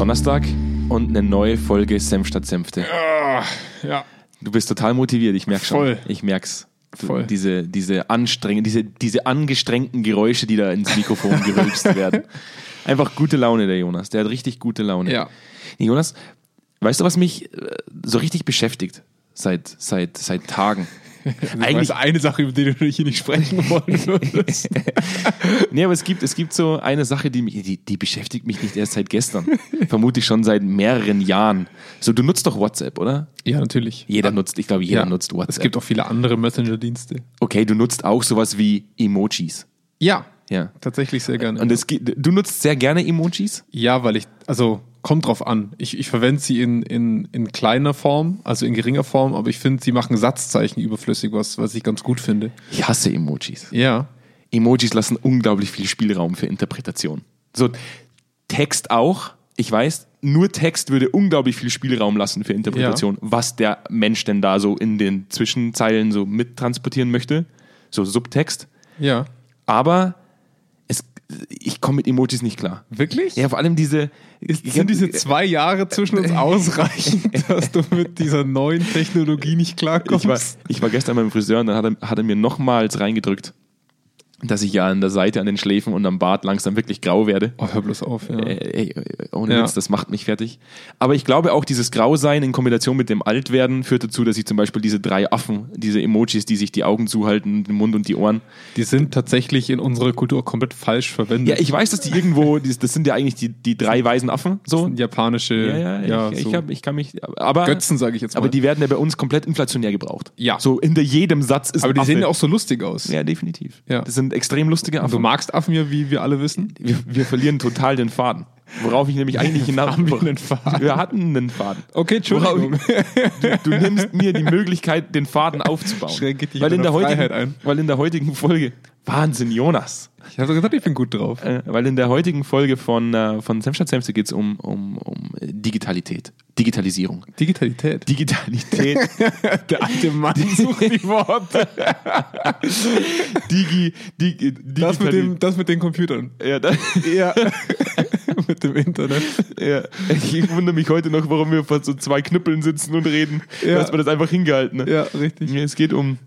Donnerstag und eine neue Folge Senf statt Senfte. Ah, ja. Du bist total motiviert, ich merke schon. Voll. Ich merk's. Du, Voll. Diese, diese anstrengenden, diese, diese angestrengten Geräusche, die da ins Mikrofon gerülpst werden. Einfach gute Laune, der Jonas. Der hat richtig gute Laune. Ja. Nee, Jonas, weißt du, was mich äh, so richtig beschäftigt seit, seit, seit Tagen? Eigentlich eine Sache, über die du hier nicht sprechen wollen würdest. Nee, aber es gibt, es gibt so eine Sache, die, mich, die, die beschäftigt mich nicht erst seit gestern. Vermutlich schon seit mehreren Jahren. So, du nutzt doch WhatsApp, oder? ja, natürlich. Jeder nutzt, ich glaube, jeder Ja. nutzt WhatsApp. Es gibt auch viele andere Messenger-Dienste. okay, du nutzt auch sowas wie Emojis. Ja, Ja. tatsächlich sehr gerne. Und es, gibt- du nutzt sehr gerne Emojis? ja, weil ich, also kommt drauf an. Ich, ich verwende sie in, in, in kleiner Form, also in geringer Form, aber ich finde, sie machen Satzzeichen überflüssig, was, was ich ganz gut finde. Ich hasse Emojis. Ja. Emojis lassen unglaublich viel Spielraum für Interpretation. So, Text auch. Ich weiß, nur Text würde unglaublich viel Spielraum lassen für Interpretation, was der Mensch denn da so in den Zwischenzeilen so mittransportieren möchte. So Subtext. Ja. Aber ich komme mit Emojis nicht klar. Wirklich? Ja, vor allem diese. Sind diese zwei Jahre zwischen uns ausreichend, dass du mit dieser neuen Technologie nicht klarkommst? ich, war, ich war gestern beim Friseur und dann hat er, hat er mir nochmals reingedrückt, dass ich ja an der Seite, an den Schläfen und am Bart langsam wirklich grau werde. oh, hör bloß auf. Ja. Äh, ey, ohne Ja. Witz, das macht mich fertig. Aber ich glaube auch, dieses Grausein in Kombination mit dem Altwerden führt dazu, dass ich zum Beispiel diese drei Affen, diese Emojis, die sich die Augen zuhalten, den Mund und die Ohren. Die sind tatsächlich in unserer Kultur komplett falsch verwendet. Ja, ich weiß, dass die irgendwo, das sind ja eigentlich die, die drei weisen Affen, so. japanische Ja, ja, ich, so ich, hab, ich kann mich, aber. Götzen, sage ich jetzt mal. Aber die werden ja bei uns komplett inflationär gebraucht. Ja. So hinter jedem Satz ist aber die ein sehen Affe. ja auch so lustig aus. Ja, definitiv. Ja. Das sind extrem lustige Affen. Du magst Affen ja, wie wir alle wissen. wir, wir verlieren total den Faden. Worauf ich nämlich eigentlich hinaus Haben wir einen Faden? Wir hatten einen Faden. Okay, Entschuldigung. Du nimmst mir die Möglichkeit, den Faden aufzubauen. Schränke dich weil, in der deiner heutigen, Freiheit ein. weil in der heutigen Folge, Wahnsinn, Jonas. Ich habe doch gesagt, ich bin gut drauf. Äh, weil in der heutigen Folge von, äh, von Senfstadt Senfte geht es um, um, um Digitalität. Digitalisierung. Digitalität. Digitalität. Der alte Mann sucht die Worte. Digi, Digi, Das mit, Digitali- dem, das mit den Computern. Ja, da, Ja. mit dem Internet. ja. Ich wundere mich heute noch, warum wir vor so zwei Knüppeln sitzen und reden. Ja. Dass wir das einfach hingehalten. Ne? Ja, richtig. Ja, Es geht um,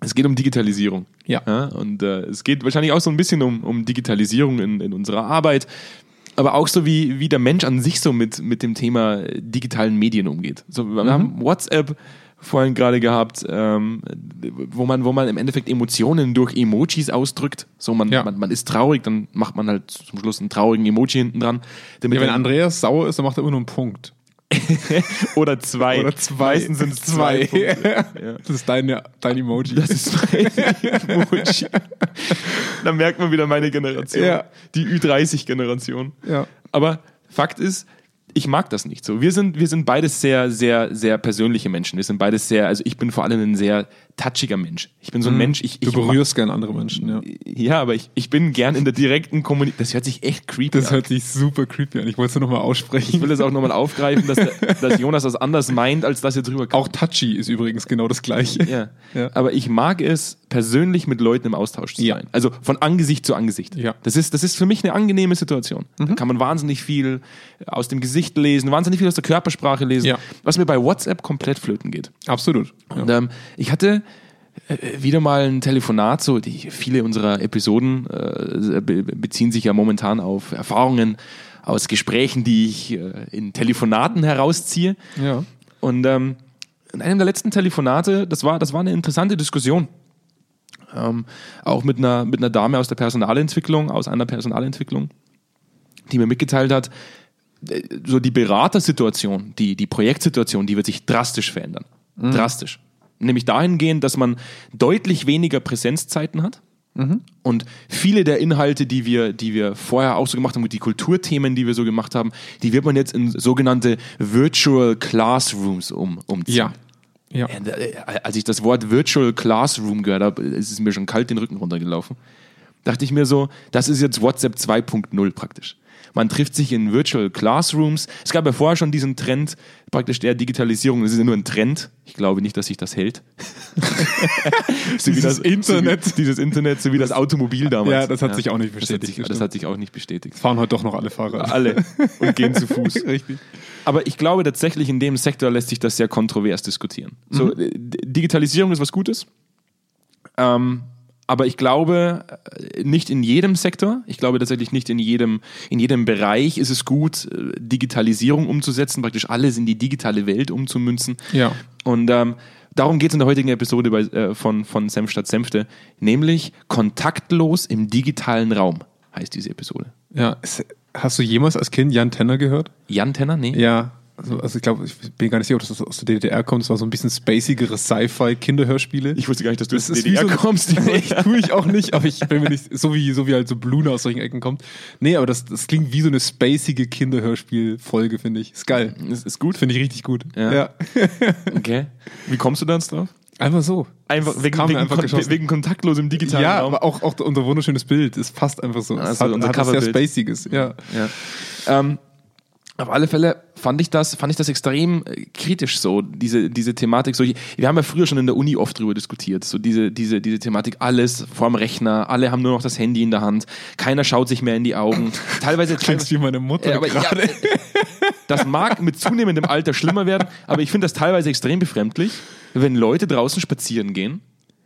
es geht um Digitalisierung. Ja. und äh, es geht wahrscheinlich auch so ein bisschen um, um Digitalisierung in, in unserer Arbeit, aber auch so wie, wie der Mensch an sich so mit, mit dem Thema äh, digitalen Medien umgeht. So, wir haben WhatsApp vorhin gerade gehabt, ähm, wo man, wo man im Endeffekt Emotionen durch Emojis ausdrückt. So, man, Ja. man, man ist traurig, dann macht man halt zum Schluss einen traurigen Emoji hinten dran. Ja, wenn Andreas sauer ist, dann macht er immer nur einen Punkt. oder zwei. Oder zwei. Meistens sind es zwei. Punkte. Ja. Das ist deine, dein Emoji. Das ist mein Emoji. da merkt man wieder meine Generation. Ja. Die Ü30-Generation. ja. Aber Fakt ist, ich mag das nicht so. Wir sind, wir sind beides sehr, sehr, sehr persönliche Menschen. Wir sind beides sehr, also ich bin vor allem ein sehr touchiger Mensch. Ich bin so ein Mensch, ich, Du ich berührst gern andere Menschen, ja. ja, aber ich, ich bin gern in der direkten Kommunikation. Das hört sich echt creepy Das an. hört sich super creepy an. Ich wollte es nur nochmal Ich aussprechen. will das auch nochmal aufgreifen, dass, der, dass Jonas das anders meint, als dass ihr drüber Auch touchy ist übrigens genau das Gleiche. Ja. Ja. Aber ich mag es, persönlich mit Leuten im Austausch zu Ja. sein. Also von Angesicht zu Angesicht. Ja. Mhm. Das, ist, das ist für mich eine angenehme Situation. Da kann man wahnsinnig viel aus dem Gesicht lesen, wahnsinnig viel aus der Körpersprache lesen, Ja. was mir bei WhatsApp komplett flöten geht. Absolut. Ja. Und ähm, ich hatte wieder mal ein Telefonat, so die viele unserer Episoden äh, be beziehen sich ja momentan auf Erfahrungen aus Gesprächen, die ich äh, in Telefonaten herausziehe. ja. Und ähm, in einem der letzten Telefonate, das war, das war eine interessante Diskussion. Ähm, auch mit einer, mit einer Dame aus der Personalentwicklung, aus einer Personalentwicklung, die mir mitgeteilt hat, äh, so die Beratersituation, die, die Projektsituation, die wird sich drastisch verändern. Drastisch. Nämlich dahingehend, dass man deutlich weniger Präsenzzeiten hat. Und viele der Inhalte, die wir, die wir vorher auch so gemacht haben, die Kulturthemen, die wir so gemacht haben, die wird man jetzt in sogenannte Virtual Classrooms um, umziehen. Ja. Ja. Äh, Als ich das Wort Virtual Classroom gehört habe, ist es mir schon kalt den Rücken runtergelaufen. dachte ich mir so, das ist jetzt WhatsApp 2.0 praktisch. Man trifft sich in Virtual Classrooms. Es gab ja vorher schon diesen Trend praktisch der Digitalisierung. Das ist ja nur ein Trend. Ich glaube nicht, dass sich das hält. so Dieses das Internet. So wie, dieses Internet, so wie das Automobil damals. Ja, das hat sich auch nicht Das hat, bestätigt, sich, das hat sich auch nicht bestätigt. Fahren heute doch noch alle Fahrer. Alle und gehen zu Fuß. Richtig. Aber ich glaube tatsächlich, in dem Sektor lässt sich das sehr kontrovers diskutieren. So, äh, D- Digitalisierung ist was Gutes. Ähm, aber ich glaube, äh, nicht in jedem Sektor, ich glaube tatsächlich nicht in jedem, in jedem Bereich ist es gut, äh, Digitalisierung umzusetzen, praktisch alles in die digitale Welt umzumünzen. Ja. Und ähm, darum geht es in der heutigen Episode bei, äh, von, von Senf statt Senfte, nämlich kontaktlos im digitalen Raum heißt diese Episode. Ja. Hast du jemals als Kind Jan Tenner gehört? Jan Tenner? Nee. Ja. Also, also ich glaube, ich bin gar nicht sicher, ob das aus der DDR kommt. Es war so ein bisschen spacigere Sci-Fi-Kinderhörspiele. Ich wusste gar nicht, dass du Das aus ist der DDR so kommst. ich tue ich auch nicht, aber ich bin mir nicht, so wie, so wie halt so Bluna aus solchen Ecken kommt. Nee, aber das, das klingt wie so eine spacige Kinderhörspiel-Folge, finde ich. Ist geil. Das ist gut. Finde ich richtig gut. Ja. Okay. Wie kommst du da jetzt drauf? Einfach so. Einfach wegen, wegen, einfach kon wegen kontaktlos im digitalen Ja, Raum. aber auch, auch unser wunderschönes Bild. Es passt einfach so. Also es hat, unser hat was sehr. Spaciges. Ja. Ja. Ähm, auf alle Fälle fand ich das, fand ich das extrem äh, kritisch so, diese, diese Thematik. So, wir haben ja früher schon in der Uni oft drüber diskutiert, so diese, diese, diese Thematik, alles vorm Rechner, alle haben nur noch das Handy in der Hand, keiner schaut sich mehr in die Augen. Teilweise, Klingst wie meine Mutter Ja, aber ja, äh, das mag mit zunehmendem Alter schlimmer werden, aber ich finde das teilweise extrem befremdlich, wenn Leute draußen spazieren gehen,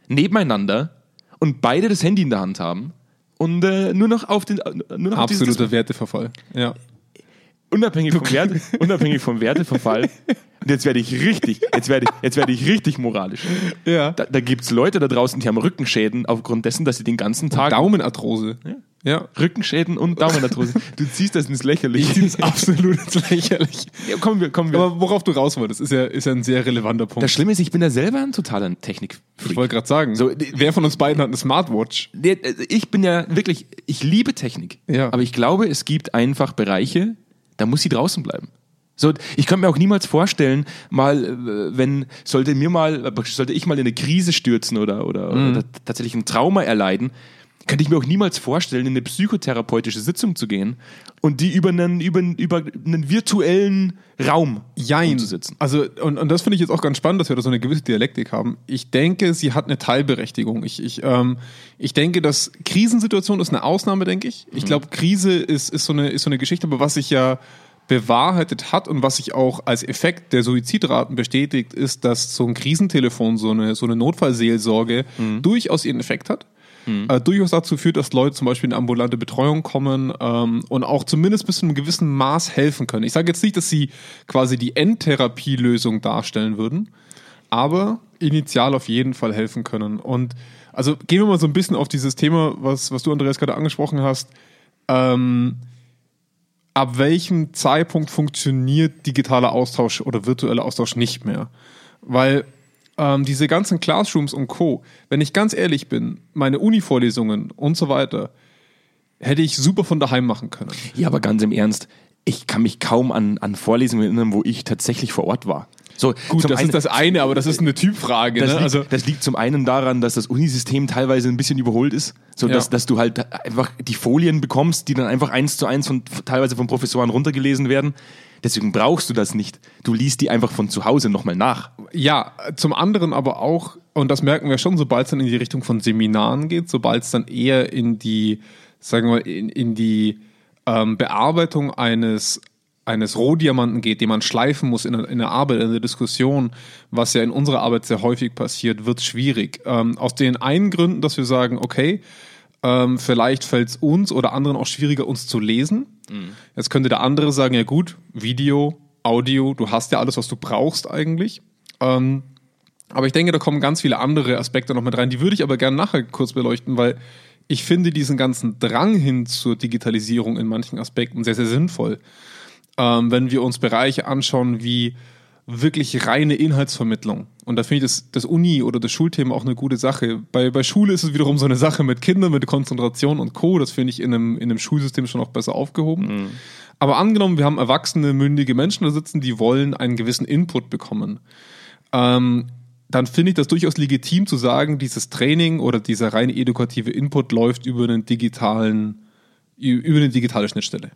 nebeneinander und beide das Handy in der Hand haben und äh, nur noch auf den äh, nur noch Absoluter Werteverfall. Ja. Unabhängig vom, Werte, unabhängig vom Werteverfall. Und jetzt werde ich richtig, jetzt werde ich, jetzt werde ich richtig moralisch. Ja. Da, da gibt es Leute da draußen, die haben Rückenschäden aufgrund dessen, dass sie den ganzen Tag Daumenarthrose. Ja. Rückenschäden und Daumenarthrose. Du ziehst das ins Lächerliche. Das ist absolut lächerlich. Ja, kommen wir, kommen wir. Aber worauf du raus wolltest, ist ja, ist ja ein sehr relevanter Punkt. das Schlimme ist, ich bin ja selber ein totaler Technik. ich wollte gerade sagen, So, wer von uns beiden hat eine Smartwatch? Ich bin ja wirklich, ich liebe Technik. Ja. Aber ich glaube, es gibt einfach Bereiche, da muss sie draußen bleiben. So, ich könnte mir auch niemals vorstellen, mal, äh, wenn, sollte mir mal, sollte ich mal in eine Krise stürzen oder, oder, Mhm. oder tatsächlich ein Trauma erleiden, könnte ich mir auch niemals vorstellen, in eine psychotherapeutische Sitzung zu gehen und die über einen, über, über einen virtuellen Raum Jein. umzusetzen. Also, und, und das finde ich jetzt auch ganz spannend, dass wir da so eine gewisse Dialektik haben. Ich denke, sie hat eine Teilberechtigung. Ich, ich, ähm, ich denke, dass Krisensituation ist eine Ausnahme, denke ich. Ich glaube, Krise ist, ist, so eine, ist so eine Geschichte, aber was sich ja bewahrheitet hat und was sich auch als Effekt der Suizidraten bestätigt, ist, dass so ein Krisentelefon, so eine, so eine Notfallseelsorge durchaus ihren Effekt hat. Äh, durchaus dazu führt, dass Leute zum Beispiel in ambulante Betreuung kommen ähm, und auch zumindest bis zu einem gewissen Maß helfen können. Ich sage jetzt nicht, dass sie quasi die Endtherapielösung darstellen würden, aber initial auf jeden Fall helfen können. Und also gehen wir mal so ein bisschen auf dieses Thema, was, was du, Andreas, gerade angesprochen hast. Ähm, ab welchem Zeitpunkt funktioniert digitaler Austausch oder virtueller Austausch nicht mehr? Weil ähm, diese ganzen Classrooms und Co., wenn ich ganz ehrlich bin, meine Uni-Vorlesungen und so weiter, hätte ich super von daheim machen können. Ja, aber ganz im Ernst, ich kann mich kaum an, an Vorlesungen erinnern, wo ich tatsächlich vor Ort war. So, Gut, das einen- ist das eine, aber das ist eine Typfrage. Das, ne? liegt, also, das liegt zum einen daran, dass das Unisystem teilweise ein bisschen überholt ist, so dass, Ja. dass du halt einfach die Folien bekommst, die dann einfach eins zu eins von, teilweise von Professoren runtergelesen werden. Deswegen brauchst du das nicht. Du liest die einfach von zu Hause nochmal nach. Ja, zum anderen aber auch, und das merken wir schon, sobald es dann in die Richtung von Seminaren geht, sobald es dann eher in die, sagen wir mal, in, in die ähm, Bearbeitung eines, eines Rohdiamanten geht, den man schleifen muss in, der- in der Arbeit, in der Diskussion, was ja in unserer Arbeit sehr häufig passiert, wird schwierig. Ähm, aus den einen Gründen, dass wir sagen, okay, ähm, vielleicht fällt es uns oder anderen auch schwieriger, uns zu lesen. Jetzt könnte der andere sagen, ja gut, Video, Audio, du hast ja alles, was du brauchst eigentlich. Ähm, aber ich denke, da kommen ganz viele andere Aspekte noch mit rein. Die würde ich aber gerne nachher kurz beleuchten, weil ich finde diesen ganzen Drang hin zur Digitalisierung in manchen Aspekten sehr, sehr sinnvoll. Ähm, wenn wir uns Bereiche anschauen wie wirklich reine Inhaltsvermittlung. Und da finde ich das, das Uni- oder das Schulthema auch eine gute Sache. Bei, bei Schule ist es wiederum so eine Sache mit Kindern, mit Konzentration und Co. Das finde ich in einem, in einem Schulsystem schon auch besser aufgehoben. Aber angenommen, wir haben erwachsene, mündige Menschen da sitzen, die wollen einen gewissen Input bekommen. Ähm, dann finde ich das durchaus legitim zu sagen, dieses Training oder dieser rein edukative Input läuft über einen digitalen, über eine digitale Schnittstelle.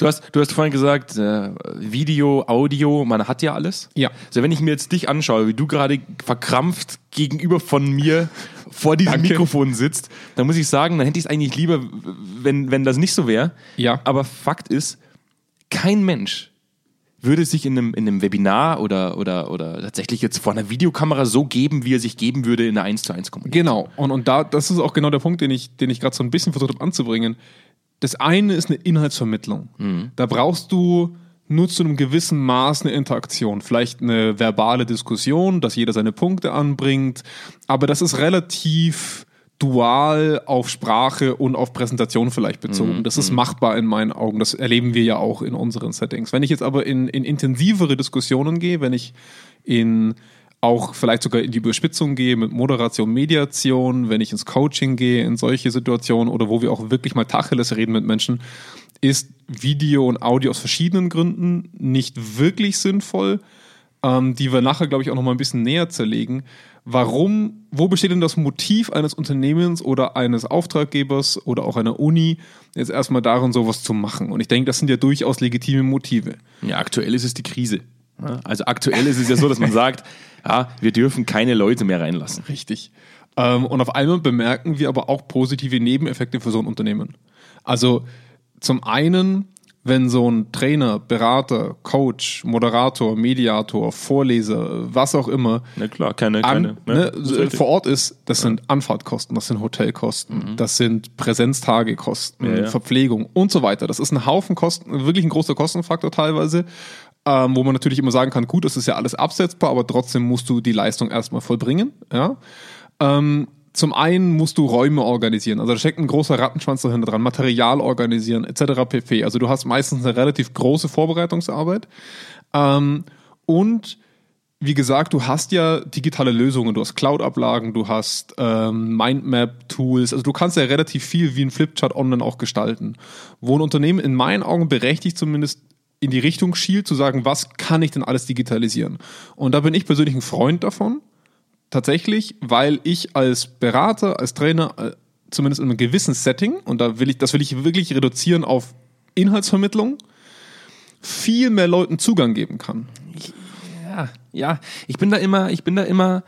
Du hast, du hast vorhin gesagt, äh, Video, Audio, man hat ja alles. Ja. Also wenn ich mir jetzt dich anschaue, wie du gerade verkrampft gegenüber von mir vor diesem Danke. Mikrofon sitzt, dann muss ich sagen, dann hätte ich es eigentlich lieber, wenn, wenn das nicht so wäre. Ja. Aber Fakt ist, kein Mensch würde sich in einem, in einem Webinar oder, oder, oder tatsächlich jetzt vor einer Videokamera so geben, wie er sich geben würde in einer 1 zu 1 Kommunikation. Genau. Und, und da, das ist auch genau der Punkt, den ich, den ich gerade so ein bisschen versucht habe anzubringen. Das eine ist eine Inhaltsvermittlung. Da brauchst du nur zu einem gewissen Maß eine Interaktion. Vielleicht eine verbale Diskussion, dass jeder seine Punkte anbringt. Aber das ist relativ dual auf Sprache und auf Präsentation vielleicht bezogen. Das ist machbar in meinen Augen. Das erleben wir ja auch in unseren Settings. Wenn ich jetzt aber in, in intensivere Diskussionen gehe, wenn ich in auch vielleicht sogar in die Überspitzung gehe mit Moderation, Mediation, wenn ich ins Coaching gehe, in solche Situationen oder wo wir auch wirklich mal Tacheles reden mit Menschen, ist Video und Audio aus verschiedenen Gründen nicht wirklich sinnvoll, ähm, die wir nachher, glaube ich, auch noch mal ein bisschen näher zerlegen. Warum, wo besteht denn das Motiv eines Unternehmens oder eines Auftraggebers oder auch einer Uni, jetzt erstmal darin, sowas zu machen? Und ich denke, das sind ja durchaus legitime Motive. Ja, aktuell ist es die Krise. Also aktuell ist es ja so, dass man sagt, ja, wir dürfen keine Leute mehr reinlassen. Richtig. Ähm, und auf einmal bemerken wir aber auch positive Nebeneffekte für so ein Unternehmen. Also zum einen, wenn so ein Trainer, Berater, Coach, Moderator, Mediator, Vorleser, was auch immer, Na klar, keine, keine. an, ne, das ist richtig. vor Ort ist, das sind Anfahrtkosten, das sind Hotelkosten, das sind Präsenztagekosten, Mhm. Ja, ja. Verpflegung und so weiter. Das ist ein Haufen Kosten, wirklich ein großer Kostenfaktor teilweise, ähm, wo man natürlich immer sagen kann, gut, das ist ja alles absetzbar, aber trotzdem musst du die Leistung erstmal vollbringen. Ja? Ähm, zum einen musst du Räume organisieren, also da steckt ein großer Rattenschwanz dahinter dran, Material organisieren, etc. pp. Also du hast meistens eine relativ große Vorbereitungsarbeit. Ähm, und wie gesagt, du hast ja digitale Lösungen, du hast Cloud-Ablagen, du hast ähm, Mindmap-Tools, also du kannst ja relativ viel wie ein Flipchart online auch gestalten. Wo ein Unternehmen in meinen Augen berechtigt zumindest in die Richtung schielt, zu sagen, was kann ich denn alles digitalisieren? Und da bin ich persönlich ein Freund davon, tatsächlich, weil ich als Berater, als Trainer, äh, zumindest in einem gewissen Setting, und da will ich, das will ich wirklich reduzieren auf Inhaltsvermittlung, viel mehr Leuten Zugang geben kann. Ja, ja, ich bin da immer, ich bin da immer.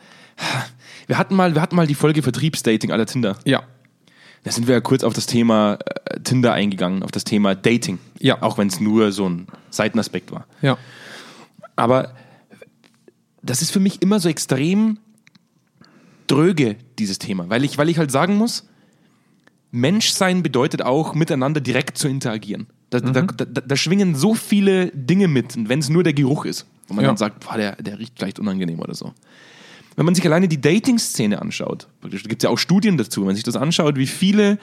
Wir hatten mal, wir hatten mal die Folge Vertriebsdating aller Tinder. Ja. Da sind wir ja kurz auf das Thema äh, Tinder eingegangen, auf das Thema Dating. Ja. Auch wenn es nur so ein Seitenaspekt war. Ja. Aber das ist für mich immer so extrem dröge, dieses Thema. Weil ich, weil ich halt sagen muss, Menschsein bedeutet auch, miteinander direkt zu interagieren. Da, da, da, da schwingen so viele Dinge mit, wenn es nur der Geruch ist. Wo man Ja. dann sagt, boah, der, der riecht vielleicht unangenehm oder so. Wenn man sich alleine die Dating-Szene anschaut, da gibt es ja auch Studien dazu, wenn man sich das anschaut, wie viele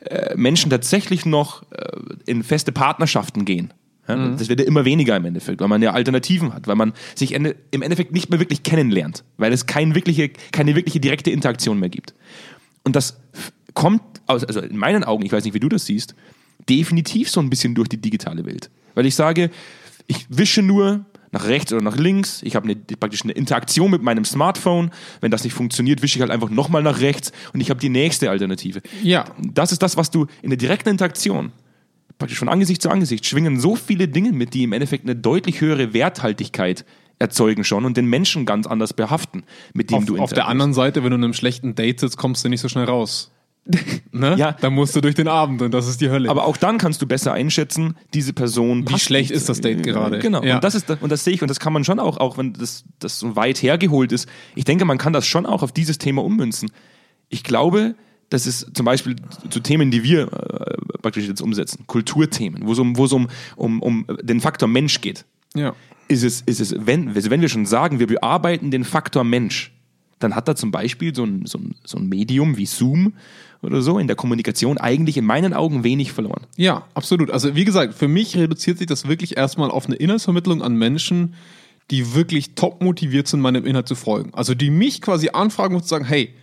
äh, Menschen tatsächlich noch äh, in feste Partnerschaften gehen. Ja, Das wird ja immer weniger im Endeffekt, weil man ja Alternativen hat, weil man sich ende, im Endeffekt nicht mehr wirklich kennenlernt, weil es kein wirkliche, keine wirkliche direkte Interaktion mehr gibt. Und das kommt, aus, also in meinen Augen, ich weiß nicht, wie du das siehst, definitiv so ein bisschen durch die digitale Welt. Weil ich sage, ich wische nur nach rechts oder nach links, ich habe eine, praktisch eine Interaktion mit meinem Smartphone. Wenn das nicht funktioniert, wische ich halt einfach nochmal nach rechts und ich habe die nächste Alternative. Ja. Das ist das, was du in der direkten Interaktion, praktisch von Angesicht zu Angesicht, schwingen so viele Dinge mit, die im Endeffekt eine deutlich höhere Werthaltigkeit erzeugen schon und den Menschen ganz anders behaften, mit dem Auf, du auf der anderen Seite, wenn du in einem schlechten Date sitzt, kommst du nicht so schnell raus. ne? Ja. Dann musst du durch den Abend und das ist die Hölle. Aber auch dann kannst du besser einschätzen, diese Person. Wie schlecht ist das Date gerade? Genau. Ja. Und das ist und das sehe ich und das kann man schon auch, auch wenn das, das so weit hergeholt ist. Ich denke, man kann das schon auch auf dieses Thema ummünzen. Ich glaube, das ist zum Beispiel zu Themen, die wir äh, praktisch jetzt umsetzen, Kulturthemen, wo es um, wo es um, um, um den Faktor Mensch geht. ja. Ist es, ist es, wenn, also wenn wir schon sagen, wir bearbeiten den Faktor Mensch, dann hat da zum Beispiel so ein, so ein, so ein Medium wie Zoom oder so in der Kommunikation eigentlich in meinen Augen wenig verloren. Ja, absolut. Also wie gesagt, für mich reduziert sich das wirklich erstmal auf eine Inhaltsvermittlung an Menschen, die wirklich top motiviert sind, meinem Inhalt zu folgen. Also die mich quasi anfragen und sagen, hey,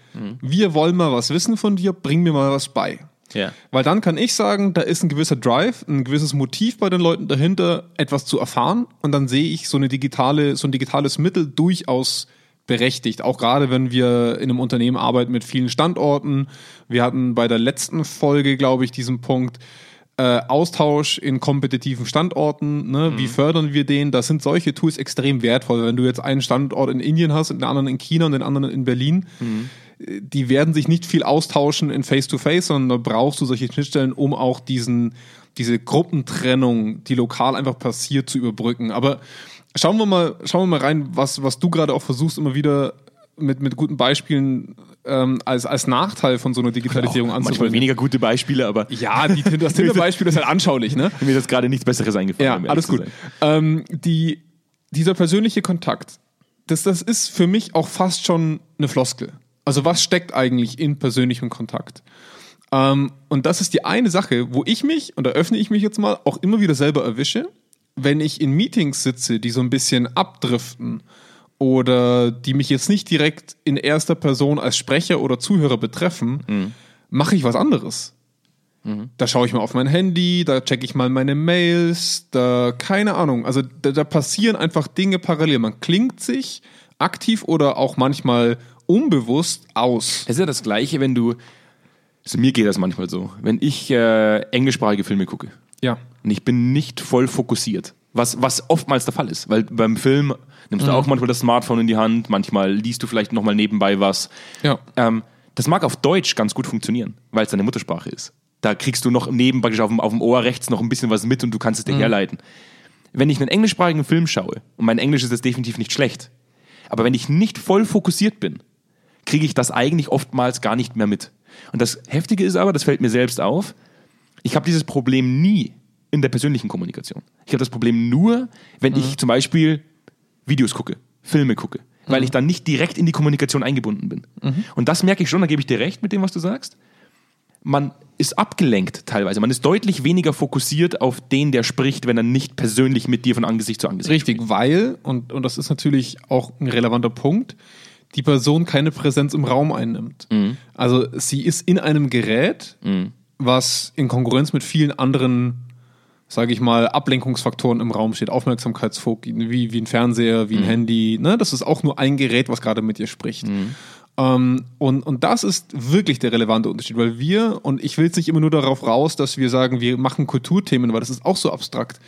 wir wollen mal was wissen von dir, bring mir mal was bei. Ja. Weil dann kann ich sagen, da ist ein gewisser Drive, ein gewisses Motiv bei den Leuten dahinter, etwas zu erfahren. Und dann sehe ich so eine digitale, so ein digitales Mittel durchaus berechtigt. Auch gerade wenn wir in einem Unternehmen arbeiten mit vielen Standorten. Wir hatten bei der letzten Folge, glaube ich, diesen Punkt, äh, Austausch in kompetitiven Standorten, ne? wie fördern wir den? Da sind solche Tools extrem wertvoll. Wenn du jetzt einen Standort in Indien hast, den anderen in China und den anderen in Berlin, äh, die werden sich nicht viel austauschen in Face-to-Face, sondern da brauchst du solche Schnittstellen, um auch diesen, diese Gruppentrennung, die lokal einfach passiert, zu überbrücken. Aber schauen wir mal, schauen wir mal rein, was, was du gerade auch versuchst, immer wieder mit, mit guten Beispielen ähm, als, als Nachteil von so einer Digitalisierung Auch manchmal anzubringen. weniger gute Beispiele, aber Ja, die, das Tinder-Beispiel ist halt anschaulich, ne? mir ist gerade nichts Besseres eingefallen. Ja, alles gut. Ähm, die, dieser persönliche Kontakt, das, das ist für mich auch fast schon eine Floskel. Also was steckt eigentlich in persönlichem Kontakt? Ähm, und das ist die eine Sache, wo ich mich, und da öffne ich mich jetzt mal, auch immer wieder selber erwische, wenn ich in Meetings sitze, die so ein bisschen abdriften oder die mich jetzt nicht direkt in erster Person als Sprecher oder Zuhörer betreffen, mache ich was anderes. Da schaue ich mal auf mein Handy, da checke ich mal meine Mails, da keine Ahnung. Also da, da passieren einfach Dinge parallel. Man klingt sich aktiv oder auch manchmal unbewusst aus. Es ist ja das Gleiche, wenn du, also mir geht das manchmal so, wenn ich äh, englischsprachige Filme gucke Ja. und ich bin nicht voll fokussiert, was, was oftmals der Fall ist, weil beim Film nimmst du auch manchmal das Smartphone in die Hand, manchmal liest du vielleicht nochmal nebenbei was. Ja. Ähm, das mag auf Deutsch ganz gut funktionieren, weil es deine Muttersprache ist. Da kriegst du noch nebenbei auf dem, auf dem Ohr rechts noch ein bisschen was mit und du kannst es dir herleiten. Wenn ich einen englischsprachigen Film schaue, und mein Englisch ist jetzt definitiv nicht schlecht, aber wenn ich nicht voll fokussiert bin, kriege ich das eigentlich oftmals gar nicht mehr mit. Und das Heftige ist aber, das fällt mir selbst auf, ich habe dieses Problem nie in der persönlichen Kommunikation. Ich habe das Problem nur, wenn ich zum Beispiel Videos gucke, Filme gucke, weil ich dann nicht direkt in die Kommunikation eingebunden bin. Und das merke ich schon, da gebe ich dir recht mit dem, was du sagst. Man ist abgelenkt teilweise. Man ist deutlich weniger fokussiert auf den, der spricht, wenn er nicht persönlich mit dir von Angesicht zu Angesicht Richtig, weil, und, und das ist natürlich auch ein relevanter Punkt, die Person keine Präsenz im Raum einnimmt. Also sie ist in einem Gerät, was in Konkurrenz mit vielen anderen, sage ich mal, Ablenkungsfaktoren im Raum steht, Aufmerksamkeitsfokus, wie, wie ein Fernseher, wie ein Handy. Ne? Das ist auch nur ein Gerät, was gerade mit dir spricht. Ähm, und, und das ist wirklich der relevante Unterschied, weil wir, und ich will jetzt nicht immer nur darauf raus, dass wir sagen, wir machen Kulturthemen, weil das ist auch so abstrakt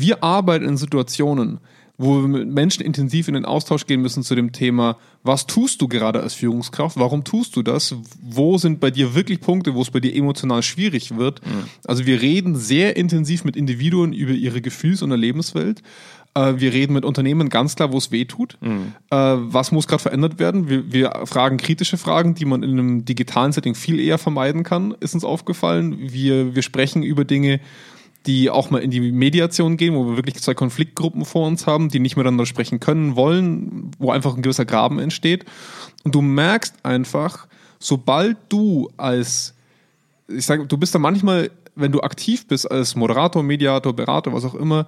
wir arbeiten in Situationen, wo wir mit Menschen intensiv in den Austausch gehen müssen zu dem Thema, was tust du gerade als Führungskraft, warum tust du das, wo sind bei dir wirklich Punkte, wo es bei dir emotional schwierig wird. Also wir reden sehr intensiv mit Individuen über ihre Gefühls- und Erlebenswelt. Äh, Wir reden mit Unternehmen ganz klar, wo es weh tut. Äh, Was muss gerade verändert werden? Wir, wir fragen kritische Fragen, die man in einem digitalen Setting viel eher vermeiden kann, ist uns aufgefallen. Wir, wir sprechen über Dinge, die auch mal in die Mediation gehen, wo wir wirklich zwei Konfliktgruppen vor uns haben, die nicht miteinander sprechen können, wollen, wo einfach ein gewisser Graben entsteht. Und du merkst einfach, sobald du als, ich sage, du bist da manchmal, wenn du aktiv bist als Moderator, Mediator, Berater, was auch immer,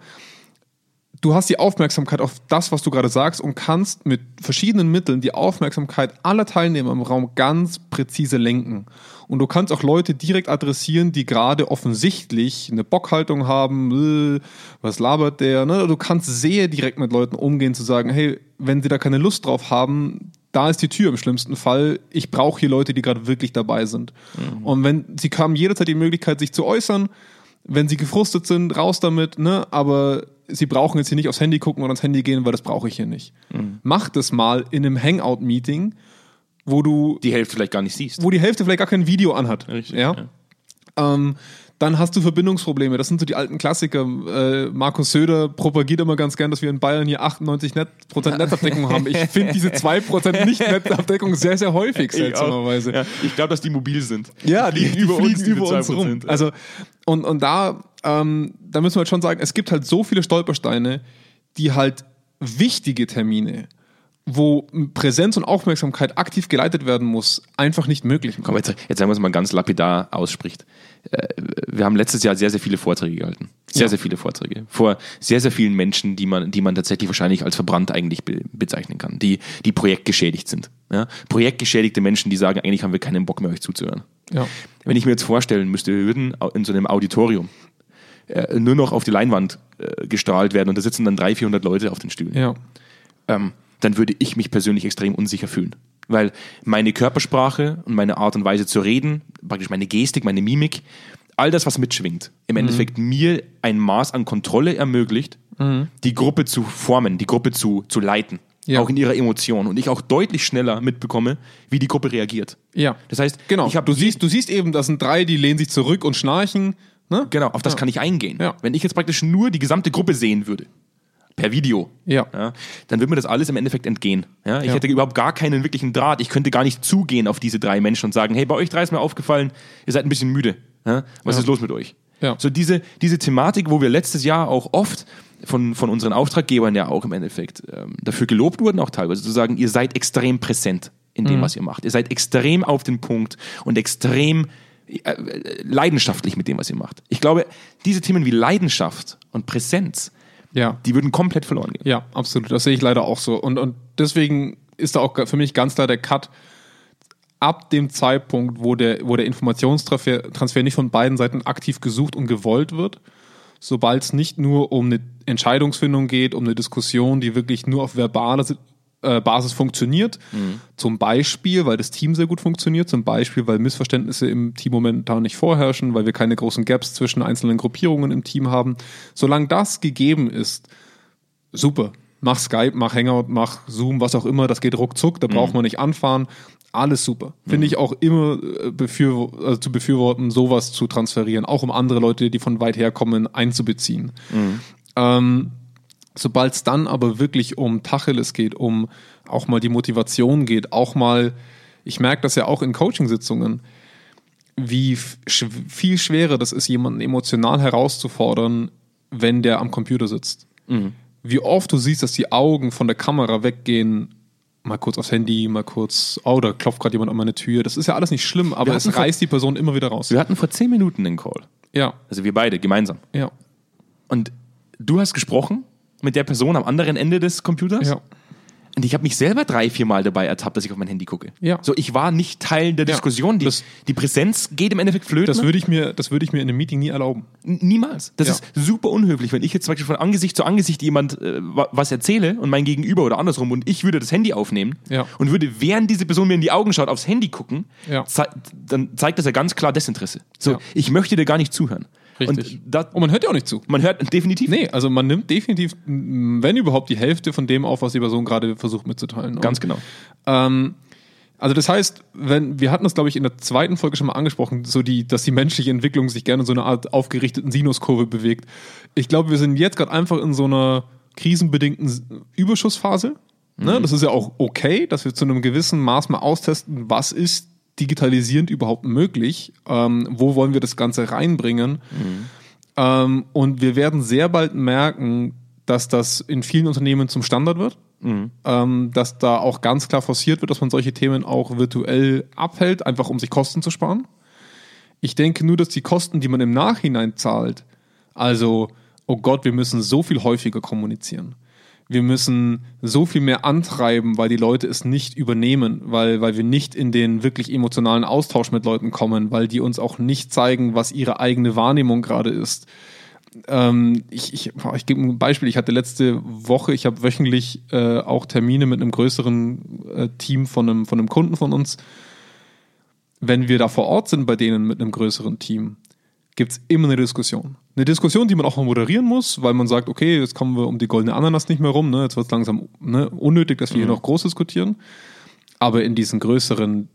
du hast die Aufmerksamkeit auf das, was du gerade sagst und kannst mit verschiedenen Mitteln die Aufmerksamkeit aller Teilnehmer im Raum ganz präzise lenken. Und du kannst auch Leute direkt adressieren, die gerade offensichtlich eine Bockhaltung haben, äh, was labert der, ne? Du kannst sehr direkt mit Leuten umgehen, zu sagen, hey, wenn sie da keine Lust drauf haben, da ist die Tür im schlimmsten Fall. Ich brauche hier Leute, die gerade wirklich dabei sind. Und wenn sie haben jederzeit die Möglichkeit, sich zu äußern, wenn sie gefrustet sind, raus damit, ne? Aber sie brauchen jetzt hier nicht aufs Handy gucken oder ans Handy gehen, weil das brauche ich hier nicht. Mach das mal in einem Hangout-Meeting, wo du, Die Hälfte vielleicht gar nicht siehst. wo die Hälfte vielleicht gar kein Video anhat. Richtig, ja. Ähm, dann hast du Verbindungsprobleme. Das sind so die alten Klassiker. Äh, Markus Söder propagiert immer ganz gern, dass wir in Bayern hier 98 Net Prozent Netzabdeckung haben. Ich finde diese 2% Nicht-Netzabdeckung sehr, sehr häufig, seltsamerweise. Ja, ich glaube, dass die mobil sind. Ja, die, die über uns, fliegen diese über uns 2%, rum. ja. Also, und, und da, ähm, da müssen wir halt schon sagen, es gibt halt so viele Stolpersteine, die halt wichtige Termine, wo Präsenz und Aufmerksamkeit aktiv geleitet werden muss, einfach nicht möglich machen. Komm, jetzt, jetzt sagen wir es mal ganz lapidar ausspricht. Äh, Wir haben letztes Jahr sehr, sehr viele Vorträge gehalten. Sehr, Ja. sehr viele Vorträge. Vor sehr, sehr vielen Menschen, die man, die man tatsächlich wahrscheinlich als verbrannt eigentlich be bezeichnen kann, die, die projektgeschädigt sind. Ja? Projektgeschädigte Menschen, die sagen, eigentlich haben wir keinen Bock mehr, euch zuzuhören. Ja. Wenn ich mir jetzt vorstellen müsste, wir würden in so einem Auditorium äh, nur noch auf die Leinwand äh, gestrahlt werden und da sitzen dann 300, 400 Leute auf den Stühlen. Ja. Ähm, dann würde ich mich persönlich extrem unsicher fühlen. Weil meine Körpersprache und meine Art und Weise zu reden, praktisch meine Gestik, meine Mimik, all das, was mitschwingt, im Endeffekt mir ein Maß an Kontrolle ermöglicht, die Gruppe zu formen, die Gruppe zu, zu leiten. Ja. Auch in ihrer Emotion. Und ich auch deutlich schneller mitbekomme, wie die Gruppe reagiert. Ja. Das heißt, Genau. ich habe du, siehst, du siehst eben, das sind drei, die lehnen sich zurück und schnarchen. Ne? Genau, auf das Ja. kann ich eingehen. Ja. Wenn ich jetzt praktisch nur die gesamte Gruppe sehen würde, per Video, Ja. dann würde mir das alles im Endeffekt entgehen. Ja, ich Ja. hätte überhaupt gar keinen wirklichen Draht. Ich könnte gar nicht zugehen auf diese drei Menschen und sagen, hey, bei euch drei ist mir aufgefallen, ihr seid ein bisschen müde. Ja? Was Ja. ist los mit euch? Ja. So diese, diese Thematik, wo wir letztes Jahr auch oft von, von unseren Auftraggebern ja auch im Endeffekt ähm, dafür gelobt wurden, auch teilweise zu sagen, ihr seid extrem präsent in Mhm. dem, was ihr macht. Ihr seid extrem auf den Punkt und extrem äh, leidenschaftlich mit dem, was ihr macht. Ich glaube, diese Themen wie Leidenschaft und Präsenz, Ja. die würden komplett verloren gehen. Ja, absolut. Das sehe ich leider auch so. Und, und deswegen ist da auch für mich ganz klar der Cut ab dem Zeitpunkt, wo der, wo der Informationstransfer Transfer nicht von beiden Seiten aktiv gesucht und gewollt wird, sobald es nicht nur um eine Entscheidungsfindung geht, um eine Diskussion, die wirklich nur auf verbaler Si- äh, Basis funktioniert, zum Beispiel, weil das Team sehr gut funktioniert, zum Beispiel, weil Missverständnisse im Team momentan nicht vorherrschen, weil wir keine großen Gaps zwischen einzelnen Gruppierungen im Team haben. Solange das gegeben ist, super. Mach Skype, mach Hangout, mach Zoom, was auch immer, das geht ruckzuck, da braucht man nicht anfahren. Alles super. Finde ich auch immer äh, befür, also zu befürworten, sowas zu transferieren, auch um andere Leute, die von weit her kommen, einzubeziehen. Ähm, Sobald es dann aber wirklich um Tacheles geht, um auch mal die Motivation geht, auch mal, ich merke das ja auch in Coachingsitzungen, wie viel schwerer das ist, jemanden emotional herauszufordern, wenn der am Computer sitzt. Wie oft du siehst, dass die Augen von der Kamera weggehen, mal kurz aufs Handy, mal kurz, oh, da klopft gerade jemand an meine Tür. Das ist ja alles nicht schlimm, aber es reißt die Person immer wieder raus. Wir hatten vor zehn Minuten den Call. Ja, Also wir beide gemeinsam. ja, Und du hast gesprochen mit der Person am anderen Ende des Computers. ja. Und ich habe mich selber drei, vier Mal dabei ertappt, dass ich auf mein Handy gucke. Ja. So, ich war nicht Teil der Diskussion. Die, das- die Präsenz geht im Endeffekt flöten. Das würde ich mir, das würde ich mir in einem Meeting nie erlauben. N- Niemals. Das ist super unhöflich, wenn ich jetzt zum Beispiel von Angesicht zu Angesicht jemand äh, wa- was erzähle und mein Gegenüber oder andersrum und ich würde das Handy aufnehmen und würde, während diese Person mir in die Augen schaut, aufs Handy gucken, zei dann zeigt das ja ganz klar Desinteresse. So, ich möchte dir gar nicht zuhören. Richtig. Und das, Und man hört ja auch nicht zu. man hört definitiv Nee, also man nimmt definitiv, wenn überhaupt, die Hälfte von dem auf, was die Person gerade versucht mitzuteilen. ganz Und, genau. Ähm, also das heißt, wenn wir hatten das, glaube ich, in der zweiten Folge schon mal angesprochen, so die, dass die menschliche Entwicklung sich gerne in so einer Art aufgerichteten Sinuskurve bewegt. Ich glaube, wir sind jetzt gerade einfach in so einer krisenbedingten Überschussphase. Ne? Das ist ja auch okay, dass wir zu einem gewissen Maß mal austesten, was ist digitalisierend überhaupt möglich, ähm, wo wollen wir das Ganze reinbringen. Ähm, und wir werden sehr bald merken, dass das in vielen Unternehmen zum Standard wird. Ähm, dass da auch ganz klar forciert wird, dass man solche Themen auch virtuell abhält, einfach um sich Kosten zu sparen. Ich denke nur, dass die Kosten, die man im Nachhinein zahlt, also, oh Gott, wir müssen so viel häufiger kommunizieren. Wir müssen so viel mehr antreiben, weil die Leute es nicht übernehmen, weil, weil wir nicht in den wirklich emotionalen Austausch mit Leuten kommen, weil die uns auch nicht zeigen, was ihre eigene Wahrnehmung gerade ist. Ähm, ich, ich, ich gebe ein Beispiel. Ich hatte letzte Woche, ich habe wöchentlich äh, auch Termine mit einem größeren äh, Team von einem, von einem Kunden von uns. Wenn wir da vor Ort sind bei denen mit einem größeren Team, gibt es immer eine Diskussion. Eine Diskussion, die man auch mal moderieren muss, weil man sagt, okay, jetzt kommen wir um die goldene Ananas nicht mehr rum, ne? jetzt wird es langsam ne, unnötig, dass wir hier noch groß diskutieren. Aber in diesen größeren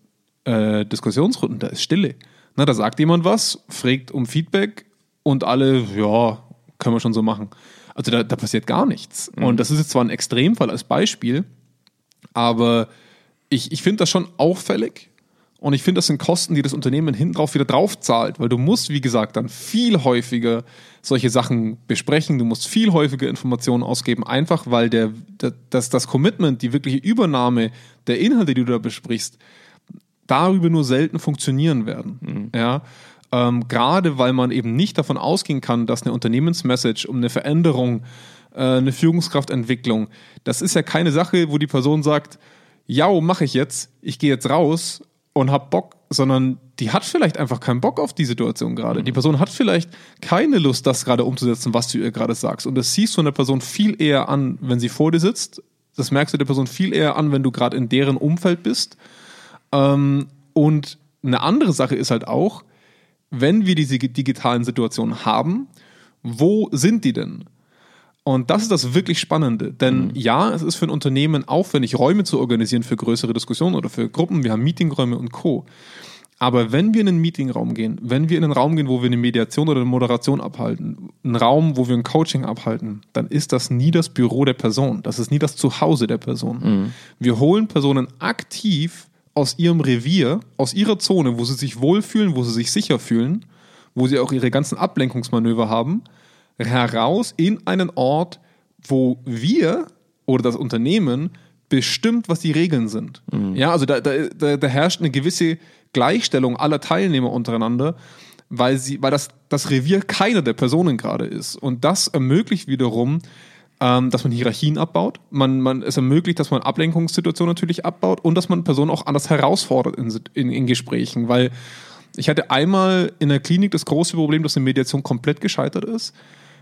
äh, Diskussionsrunden, da ist Stille. Na, da sagt jemand was, fragt um Feedback und alle, ja, können wir schon so machen. Also da, da passiert gar nichts. Und das ist jetzt zwar ein Extremfall als Beispiel, aber ich, ich finde das schon auffällig. Und ich finde, das sind Kosten, die das Unternehmen hinten drauf wieder drauf zahlt, weil du musst, wie gesagt, dann viel häufiger solche Sachen besprechen, du musst viel häufiger Informationen ausgeben, einfach weil der, der, das, das Commitment, die wirkliche Übernahme der Inhalte, die du da besprichst, darüber nur selten funktionieren werden. Ja? Ähm, gerade weil man eben nicht davon ausgehen kann, dass eine Unternehmensmessage um eine Veränderung, äh, eine Führungskraftentwicklung, das ist ja keine Sache, wo die Person sagt, ja, mache ich jetzt, ich gehe jetzt raus und hab Bock, sondern die hat vielleicht einfach keinen Bock auf die Situation gerade. Die Person hat vielleicht keine Lust, das gerade umzusetzen, was du ihr gerade sagst. Und das siehst du einer Person viel eher an, wenn sie vor dir sitzt. Das merkst du der Person viel eher an, wenn du gerade in deren Umfeld bist. Ähm, und eine andere Sache ist halt auch, wenn wir diese digitalen Situationen haben, wo sind die denn? Und das ist das wirklich Spannende. Denn mhm. ja, es ist für ein Unternehmen aufwendig, Räume zu organisieren für größere Diskussionen oder für Gruppen. Wir haben Meetingräume und Co. Aber wenn wir in einen Meetingraum gehen, wenn wir in einen Raum gehen, wo wir eine Mediation oder eine Moderation abhalten, einen Raum, wo wir ein Coaching abhalten, dann ist das nie das Büro der Person. Das ist nie das Zuhause der Person. Mhm. Wir holen Personen aktiv aus ihrem Revier, aus ihrer Zone, wo sie sich wohlfühlen, wo sie sich sicher fühlen, wo sie auch ihre ganzen Ablenkungsmanöver haben, heraus in einen Ort, wo wir oder das Unternehmen bestimmt, was die Regeln sind. Mhm. Ja, also da, da, da herrscht eine gewisse Gleichstellung aller Teilnehmer untereinander, weil, sie, weil das, das Revier keiner der Personen gerade ist. Und das ermöglicht wiederum, ähm, dass man Hierarchien abbaut. Man, man, es ermöglicht, dass man Ablenkungssituationen natürlich abbaut und dass man Personen auch anders herausfordert in, in, in Gesprächen. Weil ich hatte einmal in der Klinik das große Problem, dass eine Mediation komplett gescheitert ist,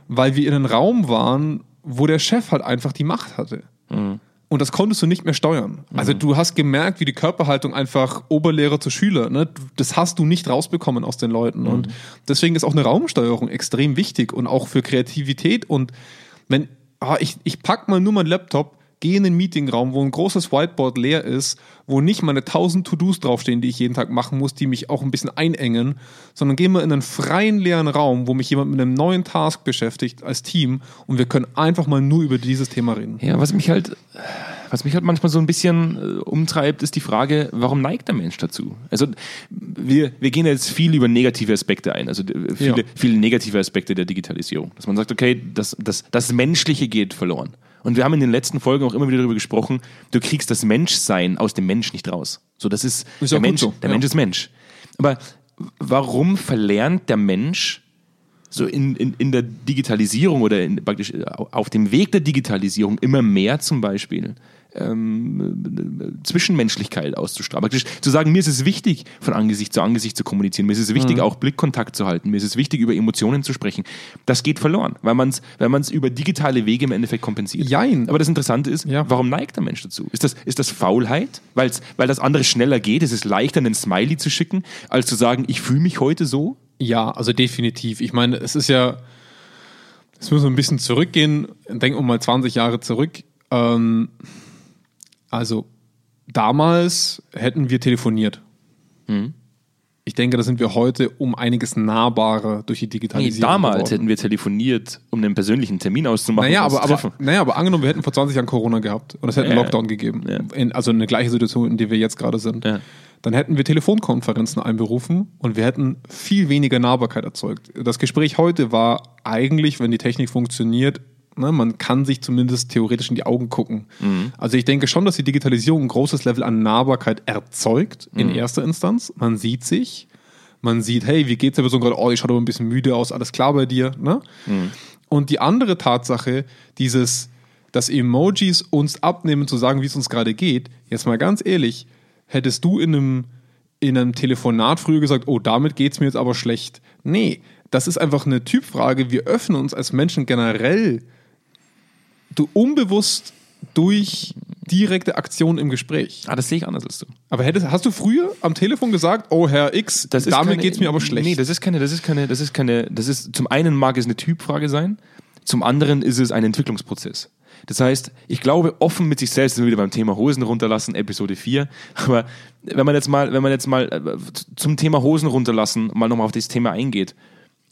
weil wir in einem Raum waren, wo der Chef halt einfach die Macht hatte. Mhm. Und das konntest du nicht mehr steuern. Also mhm. du hast gemerkt, wie die Körperhaltung einfach Oberlehrer zu Schüler, ne? das hast du nicht rausbekommen aus den Leuten. Mhm. Und deswegen ist auch eine Raumsteuerung extrem wichtig und auch für Kreativität. Und wenn, ah, ich, ich pack mal nur meinen Laptop gehe in den Meetingraum, wo ein großes Whiteboard leer ist, wo nicht meine tausend To-Dos draufstehen, die ich jeden Tag machen muss, die mich auch ein bisschen einengen, sondern gehe mal in einen freien, leeren Raum, wo mich jemand mit einem neuen Task beschäftigt als Team und wir können einfach mal nur über dieses Thema reden. Ja, was mich halt, was mich halt manchmal so ein bisschen äh, umtreibt, ist die Frage, warum neigt der Mensch dazu? Also wir, wir gehen jetzt viel über negative Aspekte ein, also äh, viele, ja. viele negative Aspekte der Digitalisierung. Dass man sagt, okay, das, das, das Menschliche geht verloren. Und wir haben in den letzten Folgen auch immer wieder darüber gesprochen, du kriegst das Menschsein aus dem Mensch nicht raus. So, das ist, ist der Mensch, so. der ja. Mensch ist Mensch. Aber warum verlernt der Mensch so in, in, in der Digitalisierung oder in, praktisch auf dem Weg der Digitalisierung immer mehr zum Beispiel ähm, Zwischenmenschlichkeit auszustrahlen. zu sagen, mir ist es wichtig, von Angesicht zu Angesicht zu kommunizieren, mir ist es wichtig, mhm. auch Blickkontakt zu halten, mir ist es wichtig, über Emotionen zu sprechen. Das geht verloren, weil man es weil über digitale Wege im Endeffekt kompensiert. Jein. Aber das Interessante ist, ja. warum neigt der Mensch dazu? Ist das, ist das Faulheit, Weil's, weil das andere schneller geht? Ist es leichter, einen Smiley zu schicken, als zu sagen, ich fühle mich heute so? Ja, also definitiv. Ich meine, es ist ja, müssen wir ein bisschen zurückgehen, denken wir mal 20 Jahre zurück. Ähm, also damals hätten wir telefoniert. Mhm. Ich denke, da sind wir heute um einiges nahbarer durch die Digitalisierung. Nee, damals geworden. hätten wir telefoniert, um einen persönlichen Termin auszumachen. Naja, aber, aber, naja, aber angenommen, wir hätten vor 20 Jahren Corona gehabt und es hätte einen Lockdown gegeben. Ja. In, also eine gleiche Situation, in der wir jetzt gerade sind. Ja. Dann hätten wir Telefonkonferenzen einberufen und wir hätten viel weniger Nahbarkeit erzeugt. Das Gespräch heute war eigentlich, wenn die Technik funktioniert, Ne? Man kann sich zumindest theoretisch in die Augen gucken. Mhm. Also ich denke schon, dass die Digitalisierung ein großes Level an Nahbarkeit erzeugt in mhm. erster Instanz. Man sieht sich, man sieht, hey, wie geht's der Person gerade? Oh, ich schaue aber ein bisschen müde aus, alles klar bei dir. Ne? Mhm. Und die andere Tatsache, dieses, dass Emojis uns abnehmen, zu sagen, wie es uns gerade geht, jetzt mal ganz ehrlich, hättest du in einem, in einem Telefonat früher gesagt, oh, damit geht's mir jetzt aber schlecht. Nee, das ist einfach eine Typfrage. Wir öffnen uns als Menschen generell du unbewusst durch direkte Aktion im Gespräch. Ah, das sehe ich anders als du. Aber hättest, hast du früher am Telefon gesagt, oh Herr X, das damit geht es mir aber schlecht? Nee, das ist keine, das ist keine, das ist keine, das ist, zum einen mag es eine Typfrage sein, zum anderen ist es ein Entwicklungsprozess. Das heißt, ich glaube, offen mit sich selbst sind wir wieder beim Thema Hosen runterlassen, Episode 4. Aber wenn man jetzt mal, wenn man jetzt mal äh, zum Thema Hosen runterlassen mal nochmal auf das Thema eingeht,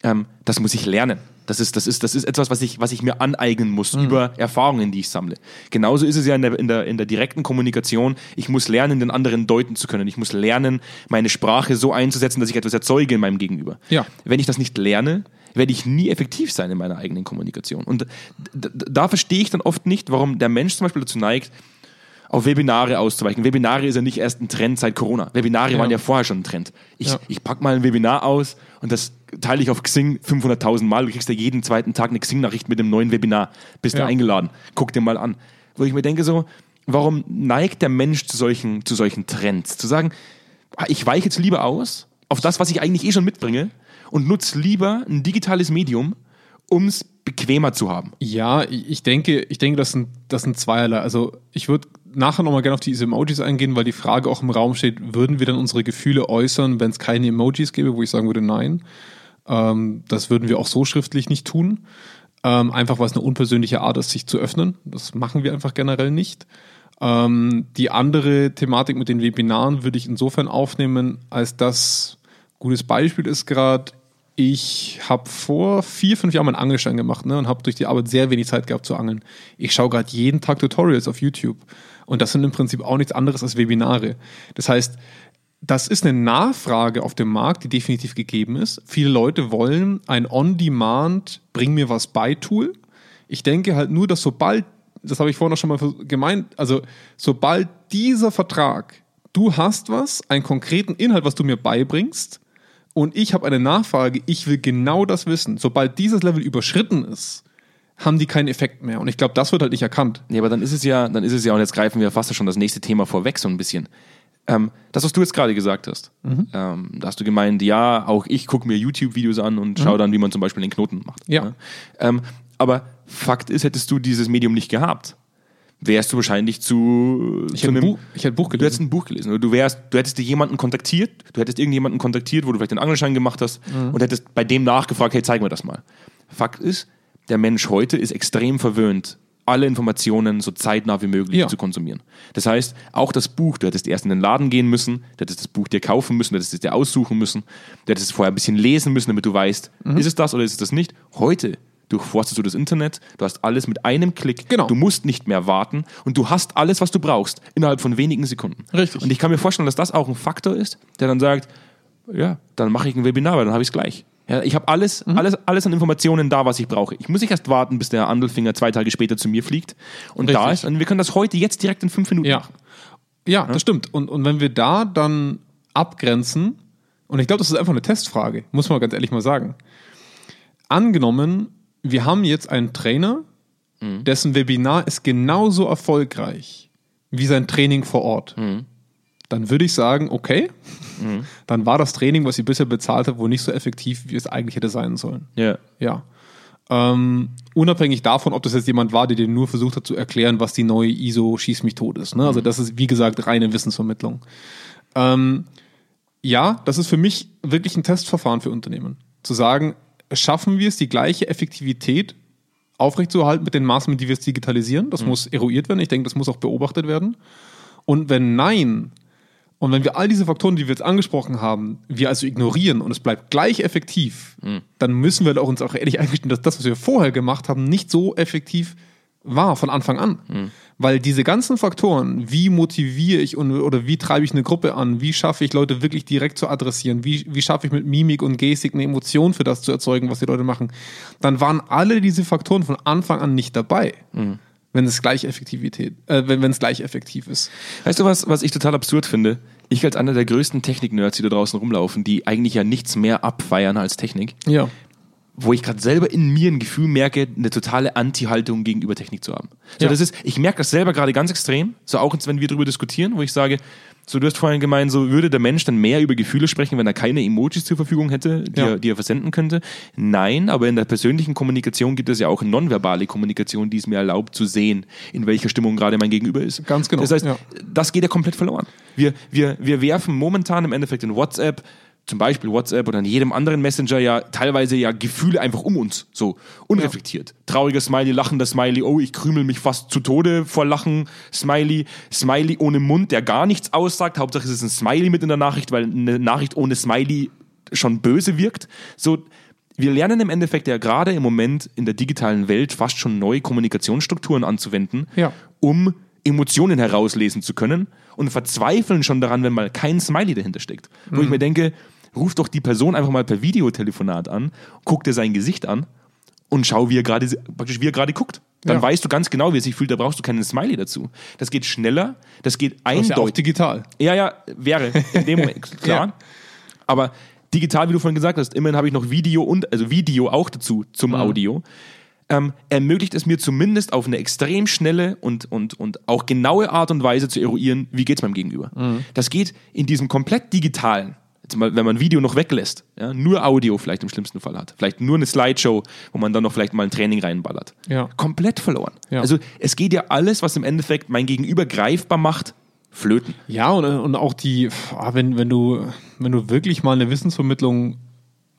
ähm, das muss ich lernen. Das ist, das ist, das ist etwas, was ich, was ich mir aneignen muss mhm. über Erfahrungen, die ich sammle. Genauso ist es ja in der, in, der, in der direkten Kommunikation. Ich muss lernen, den anderen deuten zu können. Ich muss lernen, meine Sprache so einzusetzen, dass ich etwas erzeuge in meinem Gegenüber. Ja. Wenn ich das nicht lerne, werde ich nie effektiv sein in meiner eigenen Kommunikation. Und da, da verstehe ich dann oft nicht, warum der Mensch zum Beispiel dazu neigt, auf Webinare auszuweichen. Webinare ist ja nicht erst ein Trend seit Corona. Webinare ja. waren ja vorher schon ein Trend. Ich, ja. ich pack mal ein Webinar aus und das teile ich auf Xing 500.000 Mal. Du kriegst ja jeden zweiten Tag eine Xing-Nachricht mit dem neuen Webinar. Bist ja. du eingeladen. Guck dir mal an. Wo ich mir denke so, warum neigt der Mensch zu solchen, zu solchen Trends? Zu sagen, ich weiche jetzt lieber aus auf das, was ich eigentlich eh schon mitbringe und nutze lieber ein digitales Medium, um es bequemer zu haben. Ja, ich denke, ich denke, das sind, das sind zweierlei. Also ich würde nachher nochmal gerne auf diese Emojis eingehen, weil die Frage auch im Raum steht, würden wir dann unsere Gefühle äußern, wenn es keine Emojis gäbe, wo ich sagen würde, nein. Ähm, das würden wir auch so schriftlich nicht tun. Ähm, einfach weil es eine unpersönliche Art ist, sich zu öffnen. Das machen wir einfach generell nicht. Ähm, die andere Thematik mit den Webinaren würde ich insofern aufnehmen, als das gutes Beispiel ist gerade, ich habe vor vier, fünf Jahren meinen Angelschein gemacht ne, und habe durch die Arbeit sehr wenig Zeit gehabt zu angeln. Ich schaue gerade jeden Tag Tutorials auf YouTube. Und das sind im Prinzip auch nichts anderes als Webinare. Das heißt, das ist eine Nachfrage auf dem Markt, die definitiv gegeben ist. Viele Leute wollen ein On-Demand, bring mir was bei Tool. Ich denke halt nur, dass sobald, das habe ich vorhin auch schon mal gemeint, also sobald dieser Vertrag, du hast was, einen konkreten Inhalt, was du mir beibringst, und ich habe eine Nachfrage, ich will genau das wissen. Sobald dieses Level überschritten ist, haben die keinen Effekt mehr. Und ich glaube, das wird halt nicht erkannt. Ja, aber dann ist es ja, dann ist es ja, und jetzt greifen wir fast schon das nächste Thema vorweg, so ein bisschen. Ähm, das, was du jetzt gerade gesagt hast, mhm. ähm, da hast du gemeint, ja, auch ich gucke mir YouTube-Videos an und mhm. schaue dann, wie man zum Beispiel den Knoten macht. Ja. ja. Ähm, aber Fakt ist, hättest du dieses Medium nicht gehabt, wärst du wahrscheinlich zu, ich zu einem, Buch, ich hätte ein Buch gelesen. Du hättest ein Buch gelesen. Oder du wärst, du hättest dir jemanden kontaktiert, du hättest irgendjemanden kontaktiert, wo du vielleicht den Angelschein gemacht hast mhm. und hättest bei dem nachgefragt, hey, zeig mir das mal. Fakt ist, der Mensch heute ist extrem verwöhnt, alle Informationen so zeitnah wie möglich ja. zu konsumieren. Das heißt, auch das Buch, du hättest erst in den Laden gehen müssen, du hättest das Buch dir kaufen müssen, du hättest es dir aussuchen müssen, du hättest es vorher ein bisschen lesen müssen, damit du weißt, mhm. ist es das oder ist es das nicht. Heute durchforstest du das Internet, du hast alles mit einem Klick, genau. du musst nicht mehr warten und du hast alles, was du brauchst, innerhalb von wenigen Sekunden. Richtig. Und ich kann mir vorstellen, dass das auch ein Faktor ist, der dann sagt, ja, dann mache ich ein Webinar, weil dann habe ich es gleich. Ja, ich habe alles, mhm. alles, alles an Informationen da, was ich brauche. Ich muss nicht erst warten, bis der Andelfinger zwei Tage später zu mir fliegt und Richtig. da ist. Und wir können das heute jetzt direkt in fünf Minuten ja. machen. Ja, ja, das stimmt. Und, und wenn wir da dann abgrenzen, und ich glaube, das ist einfach eine Testfrage, muss man ganz ehrlich mal sagen. Angenommen, wir haben jetzt einen Trainer, mhm. dessen Webinar ist genauso erfolgreich wie sein Training vor Ort. Mhm. Dann würde ich sagen, okay, mhm. dann war das Training, was sie bisher bezahlt hat, wohl nicht so effektiv, wie es eigentlich hätte sein sollen. Ja. Ja. Ähm, unabhängig davon, ob das jetzt jemand war, der dir nur versucht hat zu erklären, was die neue ISO Schieß mich tot ist. Ne? Also mhm. das ist, wie gesagt, reine Wissensvermittlung. Ähm, ja, das ist für mich wirklich ein Testverfahren für Unternehmen. Zu sagen, schaffen wir es, die gleiche Effektivität aufrechtzuerhalten mit den Maßnahmen, die wir es digitalisieren? Das mhm. muss eruiert werden. Ich denke, das muss auch beobachtet werden. Und wenn nein, und wenn wir all diese Faktoren, die wir jetzt angesprochen haben, wir also ignorieren und es bleibt gleich effektiv, mhm. dann müssen wir uns auch ehrlich eingestehen, dass das, was wir vorher gemacht haben, nicht so effektiv war von Anfang an. Mhm. Weil diese ganzen Faktoren, wie motiviere ich und, oder wie treibe ich eine Gruppe an, wie schaffe ich Leute wirklich direkt zu adressieren, wie, wie schaffe ich mit Mimik und Gestik eine Emotion für das zu erzeugen, was die Leute machen, dann waren alle diese Faktoren von Anfang an nicht dabei. Mhm. Wenn es gleich Effektivität, äh, wenn, es gleich effektiv ist. Weißt du was, was ich total absurd finde? Ich als einer der größten Technik-Nerds, die da draußen rumlaufen, die eigentlich ja nichts mehr abfeiern als Technik. Ja wo ich gerade selber in mir ein Gefühl merke, eine totale Anti-Haltung gegenüber Technik zu haben. So, ja. das ist, ich merke das selber gerade ganz extrem, so auch wenn wir darüber diskutieren, wo ich sage, so, du hast vorhin gemeint, so würde der Mensch dann mehr über Gefühle sprechen, wenn er keine Emojis zur Verfügung hätte, die, ja. er, die er versenden könnte? Nein, aber in der persönlichen Kommunikation gibt es ja auch nonverbale Kommunikation, die es mir erlaubt zu sehen, in welcher Stimmung gerade mein Gegenüber ist. Ganz genau. Das heißt, ja. das geht ja komplett verloren. Wir, wir, wir werfen momentan im Endeffekt in WhatsApp zum Beispiel WhatsApp oder in jedem anderen Messenger ja teilweise ja Gefühle einfach um uns, so unreflektiert. Ja. Trauriger Smiley, lachender Smiley, oh, ich krümel mich fast zu Tode vor Lachen, Smiley, Smiley ohne Mund, der gar nichts aussagt, Hauptsache es ist ein Smiley mit in der Nachricht, weil eine Nachricht ohne Smiley schon böse wirkt. So, wir lernen im Endeffekt ja gerade im Moment in der digitalen Welt fast schon neue Kommunikationsstrukturen anzuwenden, ja. um Emotionen herauslesen zu können und verzweifeln schon daran, wenn mal kein Smiley dahinter steckt. Wo mhm. ich mir denke, ruf doch die Person einfach mal per Videotelefonat an, guck dir sein Gesicht an und schau, wie er gerade, praktisch wie er gerade guckt. Dann ja. weißt du ganz genau, wie er sich fühlt, da brauchst du keinen Smiley dazu. Das geht schneller, das geht eindeutig. Das ist ja auch digital. Ja, ja, wäre in dem Moment, klar. Ja. Aber digital, wie du vorhin gesagt hast, immerhin habe ich noch Video und, also Video auch dazu zum mhm. Audio. Ähm, ermöglicht es mir zumindest auf eine extrem schnelle und, und, und auch genaue Art und Weise zu eruieren, wie geht es meinem Gegenüber. Mhm. Das geht in diesem komplett digitalen, wenn man Video noch weglässt, ja, nur Audio vielleicht im schlimmsten Fall hat, vielleicht nur eine Slideshow, wo man dann noch vielleicht mal ein Training reinballert, Ja. komplett verloren. Ja. Also es geht ja alles, was im Endeffekt mein Gegenüber greifbar macht, flöten. Ja, und, und auch die, ah, wenn, wenn, du, wenn du wirklich mal eine Wissensvermittlung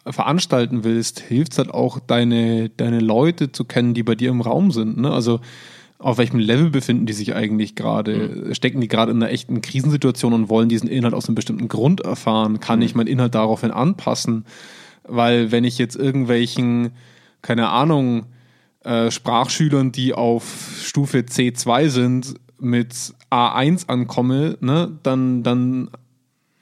veranstalten willst, hilft es halt auch, deine, deine Leute zu kennen, die bei dir im Raum sind. Ne? Also auf welchem Level befinden die sich eigentlich gerade? Stecken die gerade in einer echten Krisensituation und wollen diesen Inhalt aus einem bestimmten Grund erfahren? Kann ich meinen Inhalt daraufhin anpassen? Weil wenn ich jetzt irgendwelchen, keine Ahnung, äh, Sprachschülern, die auf Stufe C2 sind, mit A1 ankomme, ne, dann, dann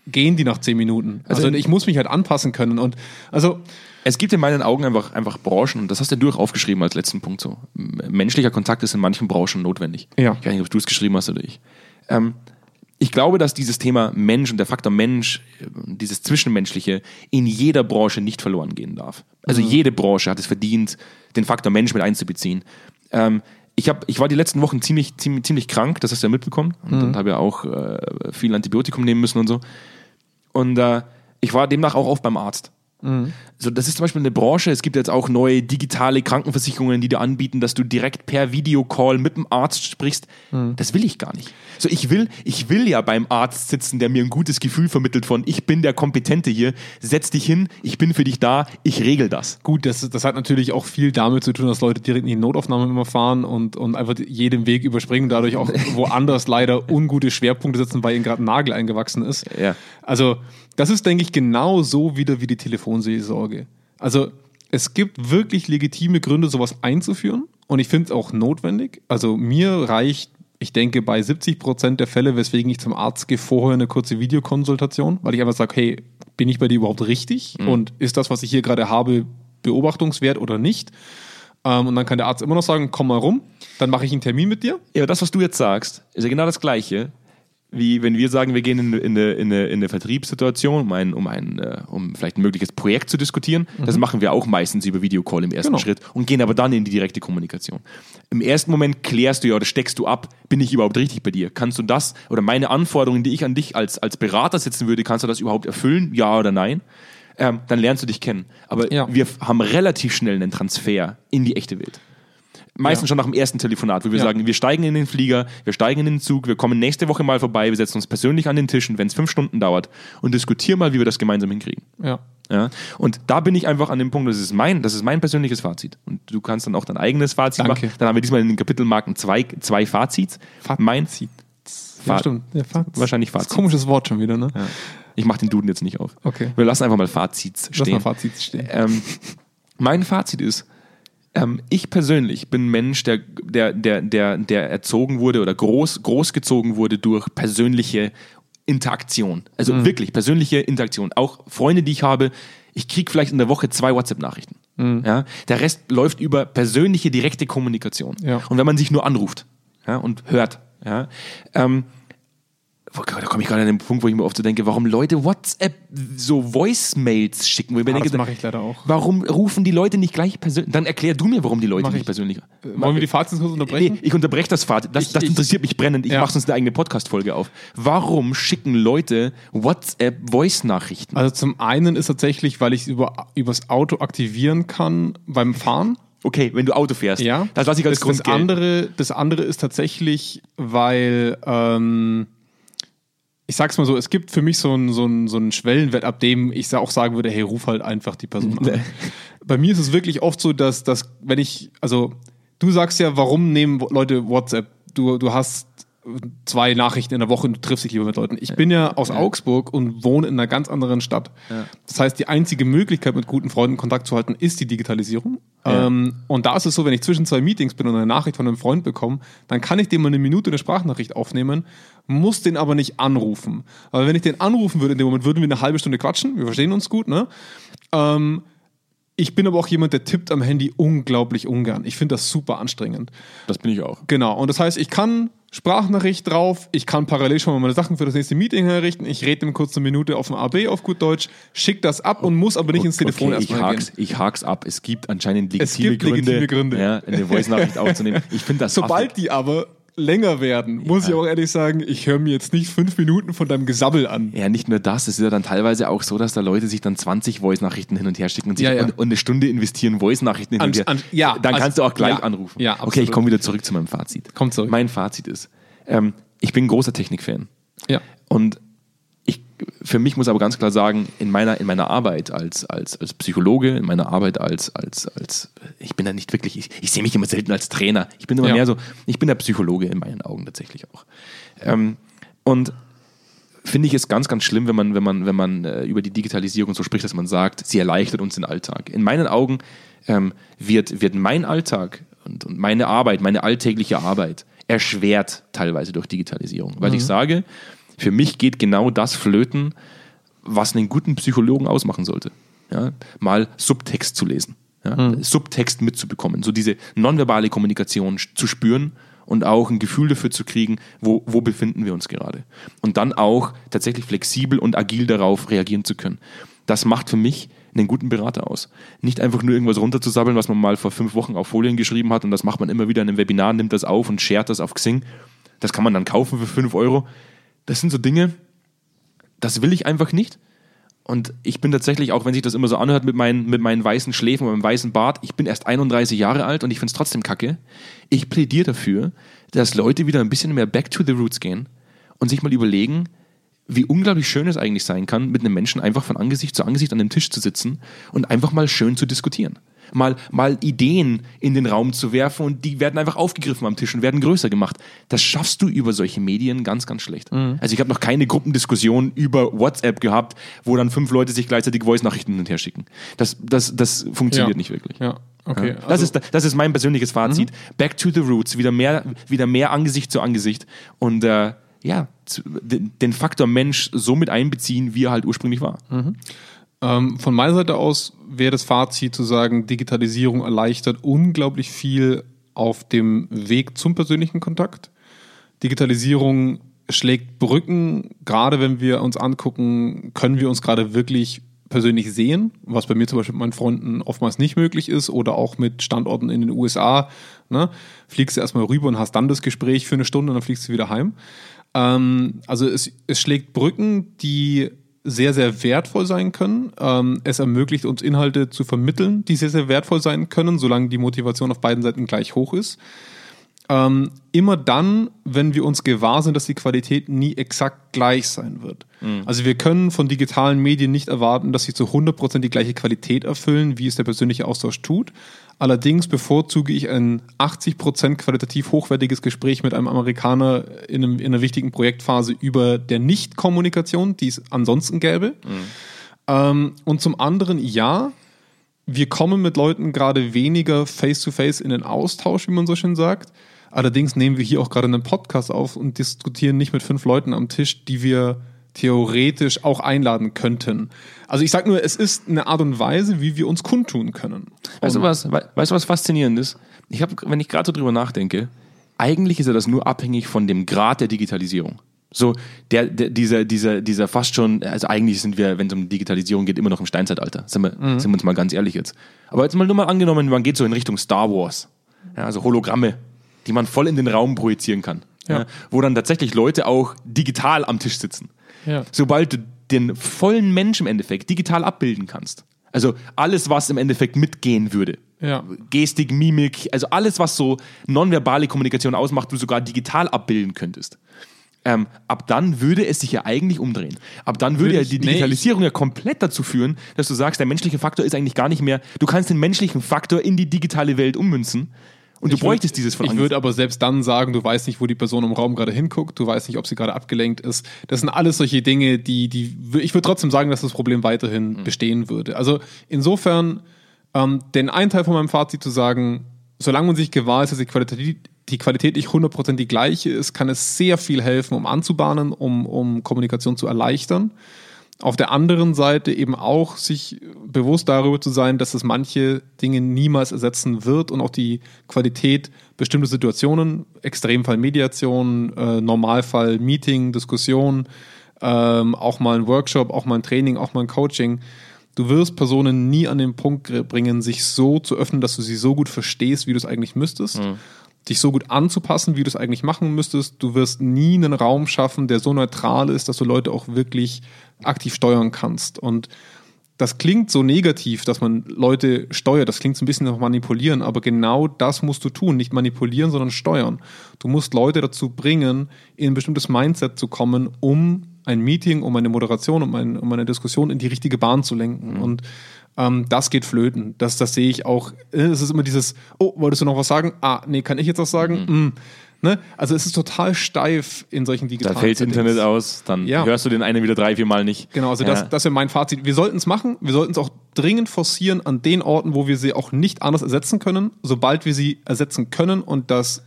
gehen die nach 10 Minuten. Also, Also- ich muss mich halt anpassen können. Und also Es gibt in meinen Augen einfach, einfach Branchen, und das hast du durch aufgeschrieben als letzten Punkt so. Menschlicher Kontakt ist in manchen Branchen notwendig. Ja. Ich weiß nicht, ob du es geschrieben hast oder ich. Ähm, ich glaube, dass dieses Thema Mensch und der Faktor Mensch, äh, dieses Zwischenmenschliche, in jeder Branche nicht verloren gehen darf. Also jede Branche hat es verdient, den Faktor Mensch mit einzubeziehen. Ähm, ich, hab, ich war die letzten Wochen ziemlich, ziemlich, ziemlich krank, das hast du ja mitbekommen. Und, und habe ja auch äh, viel Antibiotikum nehmen müssen und so. Und äh, ich war demnach auch oft beim Arzt. So, das ist zum Beispiel eine Branche. Es gibt jetzt auch neue digitale Krankenversicherungen, die dir anbieten, dass du direkt per Videocall mit dem Arzt sprichst. Das will ich gar nicht. So, ich will, ich will ja beim Arzt sitzen, der mir ein gutes Gefühl vermittelt von, ich bin der Kompetente hier, setz dich hin, ich bin für dich da, ich regel das. gut, das, das hat natürlich auch viel damit zu tun, dass Leute direkt in die Notaufnahme immer fahren und, und einfach jeden Weg überspringen, dadurch auch woanders leider ungute Schwerpunkte setzen, weil ihnen gerade ein Nagel eingewachsen ist. Ja. Also, das ist, denke ich, genau so wieder wie die Telefonseelsorge. Also, es gibt wirklich legitime Gründe, sowas einzuführen. Und ich finde es auch notwendig. Also, mir reicht, ich denke, bei 70 Prozent der Fälle, weswegen ich zum Arzt gehe, vorher eine kurze Videokonsultation, weil ich einfach sage, hey, bin ich bei dir überhaupt richtig? Und ist das, was ich hier gerade habe, beobachtungswert oder nicht? Ähm, und dann kann der Arzt immer noch sagen, komm mal rum, dann mache ich einen Termin mit dir. Ja, aber das, was du jetzt sagst, ist ja genau das Gleiche, wie wenn wir sagen, wir gehen in, in, eine, in, eine, in eine Vertriebssituation, um ein, um, ein, äh, um vielleicht ein mögliches Projekt zu diskutieren. Das machen wir auch meistens über Videocall im ersten Genau. Schritt und gehen aber dann in die direkte Kommunikation. Im ersten Moment klärst du ja oder steckst du ab, bin ich überhaupt richtig bei dir? Kannst du das oder meine Anforderungen, die ich an dich als, als Berater setzen würde, kannst du das überhaupt erfüllen? Ja oder nein? Ähm, dann lernst du dich kennen. Aber Ja. wir haben relativ schnell einen Transfer in die echte Welt. Meistens Ja. schon nach dem ersten Telefonat, wo wir Ja. sagen, wir steigen in den Flieger, wir steigen in den Zug, wir kommen nächste Woche mal vorbei, wir setzen uns persönlich an den Tisch, wenn es fünf Stunden dauert und diskutieren mal, wie wir das gemeinsam hinkriegen. Ja. Ja? Und da bin ich einfach an dem Punkt, das ist mein, das ist mein persönliches Fazit. Und du kannst dann auch dein eigenes Fazit Danke. machen. Dann haben wir diesmal in den Kapitelmarken zwei, zwei Fazits. Mein Fazit. Fa Ja, stimmt. Ja, Fazit. Wahrscheinlich Fazit. komisches Wort schon wieder, ne? Ja. Ich mache den Duden jetzt nicht auf. Okay. Wir lassen einfach mal Fazits Lass stehen. mal Fazit stehen. Ähm, mein Fazit ist, ähm, ich persönlich bin ein Mensch, der, der, der, der, der erzogen wurde oder groß, großgezogen wurde durch persönliche Interaktion. Also wirklich persönliche Interaktion. Auch Freunde, die ich habe, ich kriege vielleicht in der Woche zwei WhatsApp-Nachrichten. Ja? Der Rest läuft über persönliche, direkte Kommunikation. Ja. Und wenn man sich nur anruft ja, und hört, ja, ähm, da komme ich gerade an den Punkt, wo ich mir oft so denke, warum Leute WhatsApp so Voicemails schicken. Wo ich mir Ah, denke, das mache ich leider auch. Warum rufen die Leute nicht gleich persönlich? Dann erklär du mir, warum die Leute nicht ich. persönlich. Wollen wir die Fazit kurz unterbrechen? Nee, ich unterbreche das Fazit. Das, Ich- das ich- interessiert mich brennend. Ich Ja. mache sonst eine eigene Podcast-Folge auf. Warum schicken Leute WhatsApp-Voice-Nachrichten? Also zum einen ist tatsächlich, weil ich es über, übers Auto aktivieren kann beim Fahren. Okay, wenn du Auto fährst. Ja. Das lasse ich als das, Grund das andere, das andere ist tatsächlich, weil ähm, ich sag's mal so, es gibt für mich so einen so einen- so einen Schwellenwert, ab dem ich auch sagen würde, hey, ruf halt einfach die Person an. Bei mir ist es wirklich oft so, dass, dass wenn ich, also du sagst ja, warum nehmen Leute WhatsApp? Du, du hast zwei Nachrichten in der Woche und du triffst dich lieber mit Leuten. Ich bin ja aus Augsburg und wohne in einer ganz anderen Stadt. Das heißt, die einzige Möglichkeit, mit guten Freunden Kontakt zu halten, ist die Digitalisierung. Ja. Ähm, und da ist es so, wenn ich zwischen zwei Meetings bin und eine Nachricht von einem Freund bekomme, dann kann ich dem mal eine Minute eine Sprachnachricht aufnehmen, muss den aber nicht anrufen. Aber wenn ich den anrufen würde, in dem Moment würden wir eine halbe Stunde quatschen, wir verstehen uns gut, ne? Ähm, ich bin aber auch jemand, der tippt am Handy unglaublich ungern. Ich finde das super anstrengend. Das bin ich auch. Genau. Und das heißt, ich kann Sprachnachricht drauf, ich kann parallel schon mal meine Sachen für das nächste Meeting herrichten, ich rede ihm kurz eine Minute auf dem AB auf gut Deutsch, schick das ab und muss aber nicht ins Telefon okay, ich erstmal gehen. hak's, ich hak's ab. Es gibt anscheinend Es legitime gibt Gründe, legitime Gründe. Ja, eine Voice-Nachricht aufzunehmen. Ich finde das Sobald die aber länger werden, muss ich auch ehrlich sagen, ich höre mir jetzt nicht fünf Minuten von deinem Gesabbel an. Ja, nicht nur das, es ist ja dann teilweise auch so, dass da Leute sich dann 20 Voice-Nachrichten hin und her schicken und, sich Ja, ja. Und, und eine Stunde investieren, Voice-Nachrichten hin An- und her. an- ja, dann also- kannst du auch gleich anrufen. ja, okay, ich komme wieder zurück zu meinem Fazit. Komm zurück. Mein Fazit ist, ähm, ich bin ein großer Technikfan. Ja. Und für mich muss aber ganz klar sagen, in meiner, in meiner Arbeit als, als, als Psychologe, in meiner Arbeit als, als, als ich bin da nicht wirklich, ich, ich sehe mich immer selten als Trainer. Ich bin immer Ja. mehr so, ich bin der Psychologe in meinen Augen tatsächlich auch. Ähm, und finde ich es ganz, ganz schlimm, wenn man, wenn man, wenn man äh, über die Digitalisierung so spricht, dass man sagt, sie erleichtert uns den Alltag. In meinen Augen ähm, wird, wird mein Alltag und, und meine Arbeit, meine alltägliche Arbeit erschwert teilweise durch Digitalisierung. Weil ich sage, für mich geht genau das flöten, was einen guten Psychologen ausmachen sollte. Ja? Mal Subtext zu lesen, ja? Subtext mitzubekommen, so diese nonverbale Kommunikation zu spüren und auch ein Gefühl dafür zu kriegen, wo, wo befinden wir uns gerade. Und dann auch tatsächlich flexibel und agil darauf reagieren zu können. Das macht für mich einen guten Berater aus. Nicht einfach nur irgendwas runterzusabbeln, was man mal vor fünf Wochen auf Folien geschrieben hat und das macht man immer wieder in einem Webinar, nimmt das auf und shared das auf Xing. Das kann man dann kaufen für fünf Euro. Das sind so Dinge, das will ich einfach nicht. Und ich bin tatsächlich, auch wenn sich das immer so anhört mit meinen, mit meinen weißen Schläfen und meinem weißen Bart, ich bin erst 31 Jahre alt und ich finde es trotzdem kacke. Ich plädiere dafür, dass Leute wieder ein bisschen mehr back to the roots gehen und sich mal überlegen, wie unglaublich schön es eigentlich sein kann, mit einem Menschen einfach von Angesicht zu Angesicht an dem Tisch zu sitzen und einfach mal schön zu diskutieren. Mal, mal Ideen in den Raum zu werfen und die werden einfach aufgegriffen am Tisch und werden größer gemacht. Das schaffst du über solche Medien ganz, ganz schlecht. Also ich habe noch keine Gruppendiskussion über WhatsApp gehabt, wo dann fünf Leute sich gleichzeitig Voice-Nachrichten hin und her schicken. Das, das, das funktioniert Ja. nicht wirklich. Ja, okay. das, Also- ist, das ist mein persönliches Fazit. Back to the roots, wieder mehr, wieder mehr Angesicht zu Angesicht und äh, ja, den, den Faktor Mensch so mit einbeziehen, wie er halt ursprünglich war. Ähm, von meiner Seite aus wäre das Fazit zu sagen, Digitalisierung erleichtert unglaublich viel auf dem Weg zum persönlichen Kontakt. Digitalisierung schlägt Brücken, gerade wenn wir uns angucken, können wir uns gerade wirklich persönlich sehen, was bei mir zum Beispiel mit meinen Freunden oftmals nicht möglich ist oder auch mit Standorten in den USA. Ne? Fliegst du erstmal rüber und hast dann das Gespräch für eine Stunde und dann fliegst du wieder heim. Ähm, also es, es schlägt Brücken, die sehr, sehr wertvoll sein können. Ähm, es ermöglicht uns Inhalte zu vermitteln, die sehr, sehr wertvoll sein können, solange die Motivation auf beiden Seiten gleich hoch ist. Ähm, immer dann, wenn wir uns gewahr sind, dass die Qualität nie exakt gleich sein wird. Also wir können von digitalen Medien nicht erwarten, dass sie zu 100% die gleiche Qualität erfüllen, wie es der persönliche Austausch tut. Allerdings bevorzuge ich ein 80% qualitativ hochwertiges Gespräch mit einem Amerikaner in, einem, in einer wichtigen Projektphase über der Nicht-Kommunikation, die es ansonsten gäbe. Ähm, und zum anderen, ja, wir kommen mit Leuten gerade weniger face-to-face in den Austausch, wie man so schön sagt. Allerdings nehmen wir hier auch gerade einen Podcast auf und diskutieren nicht mit fünf Leuten am Tisch, die wir theoretisch auch einladen könnten. Also ich sage nur, es ist eine Art und Weise, wie wir uns kundtun können. Weißt du was, we- weißt du was faszinierend ist? Ich habe, wenn ich gerade so drüber nachdenke, eigentlich ist ja das nur abhängig von dem Grad der Digitalisierung. So, der, der, dieser, dieser, dieser fast schon, also eigentlich sind wir, wenn es um Digitalisierung geht, immer noch im Steinzeitalter. Sind wir, sind wir uns mal ganz ehrlich jetzt. Aber jetzt mal nur mal angenommen, man geht so in Richtung Star Wars. Ja, also Hologramme, die man voll in den Raum projizieren kann. Ja. Ja. wo dann tatsächlich Leute auch digital am Tisch sitzen. Ja. Sobald du den vollen Mensch im Endeffekt digital abbilden kannst, also alles, was im Endeffekt mitgehen würde, Ja. Gestik, Mimik, also alles, was so nonverbale Kommunikation ausmacht, du sogar digital abbilden könntest. Ähm, ab dann würde es sich ja eigentlich umdrehen. Ab dann würde Würde ja die nee, Digitalisierung ja komplett dazu führen, dass du sagst, der menschliche Faktor ist eigentlich gar nicht mehr, du kannst den menschlichen Faktor in die digitale Welt ummünzen und du Ich würd- bräuchtest dieses von Ich würde aber selbst dann sagen, du weißt nicht, wo die Person im Raum gerade hinguckt, du weißt nicht, ob sie gerade abgelenkt ist. Das sind alles solche Dinge, die, die ich würde trotzdem sagen, dass das Problem weiterhin bestehen würde. Also insofern, ähm, den einen Teil von meinem Fazit zu sagen, solange man sich gewahr ist, dass die Qualität, die Qualität nicht 100% die gleiche ist, kann es sehr viel helfen, um anzubahnen, um, um Kommunikation zu erleichtern. Auf der anderen Seite eben auch sich bewusst darüber zu sein, dass es manche Dinge niemals ersetzen wird und auch die Qualität bestimmter Situationen, Extremfall Mediation, äh, Normalfall Meeting, Diskussion, ähm, auch mal ein Workshop, auch mal ein Training, auch mal ein Coaching. Du wirst Personen nie an den Punkt bringen, sich so zu öffnen, dass du sie so gut verstehst, wie du es eigentlich müsstest. Dich so gut anzupassen, wie du es eigentlich machen müsstest. Du wirst nie einen Raum schaffen, der so neutral ist, dass du Leute auch wirklich aktiv steuern kannst. Und das klingt so negativ, dass man Leute steuert. Das klingt so ein bisschen nach manipulieren, aber genau das musst du tun. Nicht manipulieren, sondern steuern. Du musst Leute dazu bringen, in ein bestimmtes Mindset zu kommen, um ein Meeting, um eine Moderation, um, ein, um eine Diskussion in die richtige Bahn zu lenken. Mhm. Und ähm, das geht flöten. Das, das sehe ich auch. Äh, es ist immer dieses, oh, wolltest du noch was sagen? Ah, nee, kann ich jetzt was sagen? Mhm. Mm. Ne? Also es ist total steif in solchen digitalen Da fällt Settings. Internet aus, dann ja. hörst du den einen wieder drei, vier Mal nicht. Genau, also ja. das, das wäre mein Fazit. Wir sollten es machen, wir sollten es auch dringend forcieren an den Orten, wo wir sie auch nicht anders ersetzen können. Sobald wir sie ersetzen können und das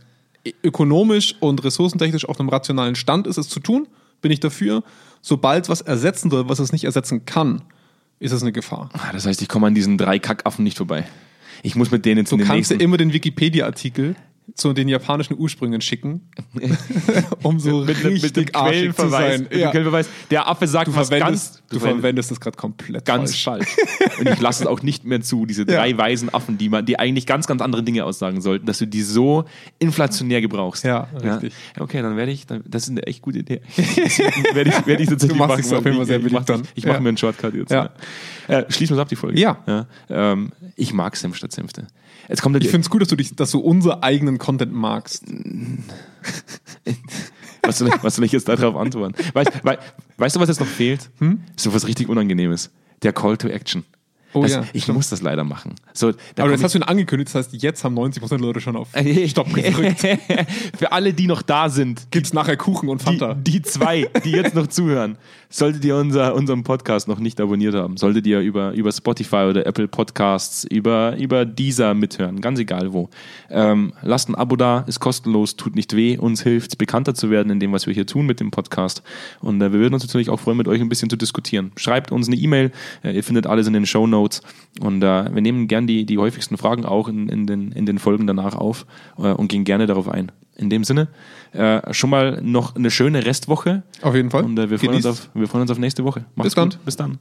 ökonomisch und ressourcentechnisch auf einem rationalen Stand ist, es zu tun, bin ich dafür. Sobald was ersetzen soll, was es nicht ersetzen kann, ist es eine Gefahr. Ah, das heißt, ich komme an diesen drei Kackaffen nicht vorbei. Ich muss mit denen zu Du kannst nächsten... immer den Wikipedia-Artikel zu den japanischen Ursprüngen schicken, um so mit, richtig mit arschig zu sein. Ja. Der Affe sagt du was ganz... Du, verwendest das gerade komplett ganz falsch. falsch. Und ich lasse es auch nicht mehr zu, diese drei ja. weisen Affen, die, man, die eigentlich ganz, ganz andere Dinge aussagen sollten, dass du die so inflationär gebrauchst. Ja, richtig. Ja? Okay, dann werde ich... Dann, das ist eine echt gute Idee. werde ich, werd ich tatsächlich du machst machen. Auf jeden Fall sehr ich mache mach mir einen Shortcut jetzt. Ja. Äh, schließen wir ab, die Folge. Ja. Ähm, ich mag Senf statt Senfte. Jetzt kommt ich finde es gut, dass du, dich, dass du unser eigenen Content magst. was, soll ich, was soll ich jetzt darauf antworten? Weißt, weißt du, was jetzt noch fehlt? Hm? So was richtig Unangenehmes. Der Call to Action. Oh, das, ja, ich stimmt. muss das leider machen. So, da Aber das hast du angekündigt, das heißt, jetzt haben 90% der Leute schon auf Stopp gedrückt. Für alle, die noch da sind. Gibt es nachher Kuchen und Fanta. Die, die, zwei, die jetzt noch zuhören, solltet ihr unser, unseren Podcast noch nicht abonniert haben, solltet ihr über, über Spotify oder Apple Podcasts, über, über Deezer mithören, ganz egal wo. Ähm, lasst ein Abo da, ist kostenlos, tut nicht weh, uns hilft bekannter zu werden in dem, was wir hier tun mit dem Podcast. Und äh, wir würden uns natürlich auch freuen, mit euch ein bisschen zu diskutieren. Schreibt uns eine E-Mail, äh, ihr findet alles in den Show Notes Notes. Und äh, wir nehmen gern die, die häufigsten Fragen auch in, in, den, in den Folgen danach auf äh, und gehen gerne darauf ein. In dem Sinne, äh, schon mal noch eine schöne Restwoche. Auf jeden Fall. Und äh, wir, freuen uns auf, wir freuen uns auf nächste Woche. Macht's Bis gut. Bis dann.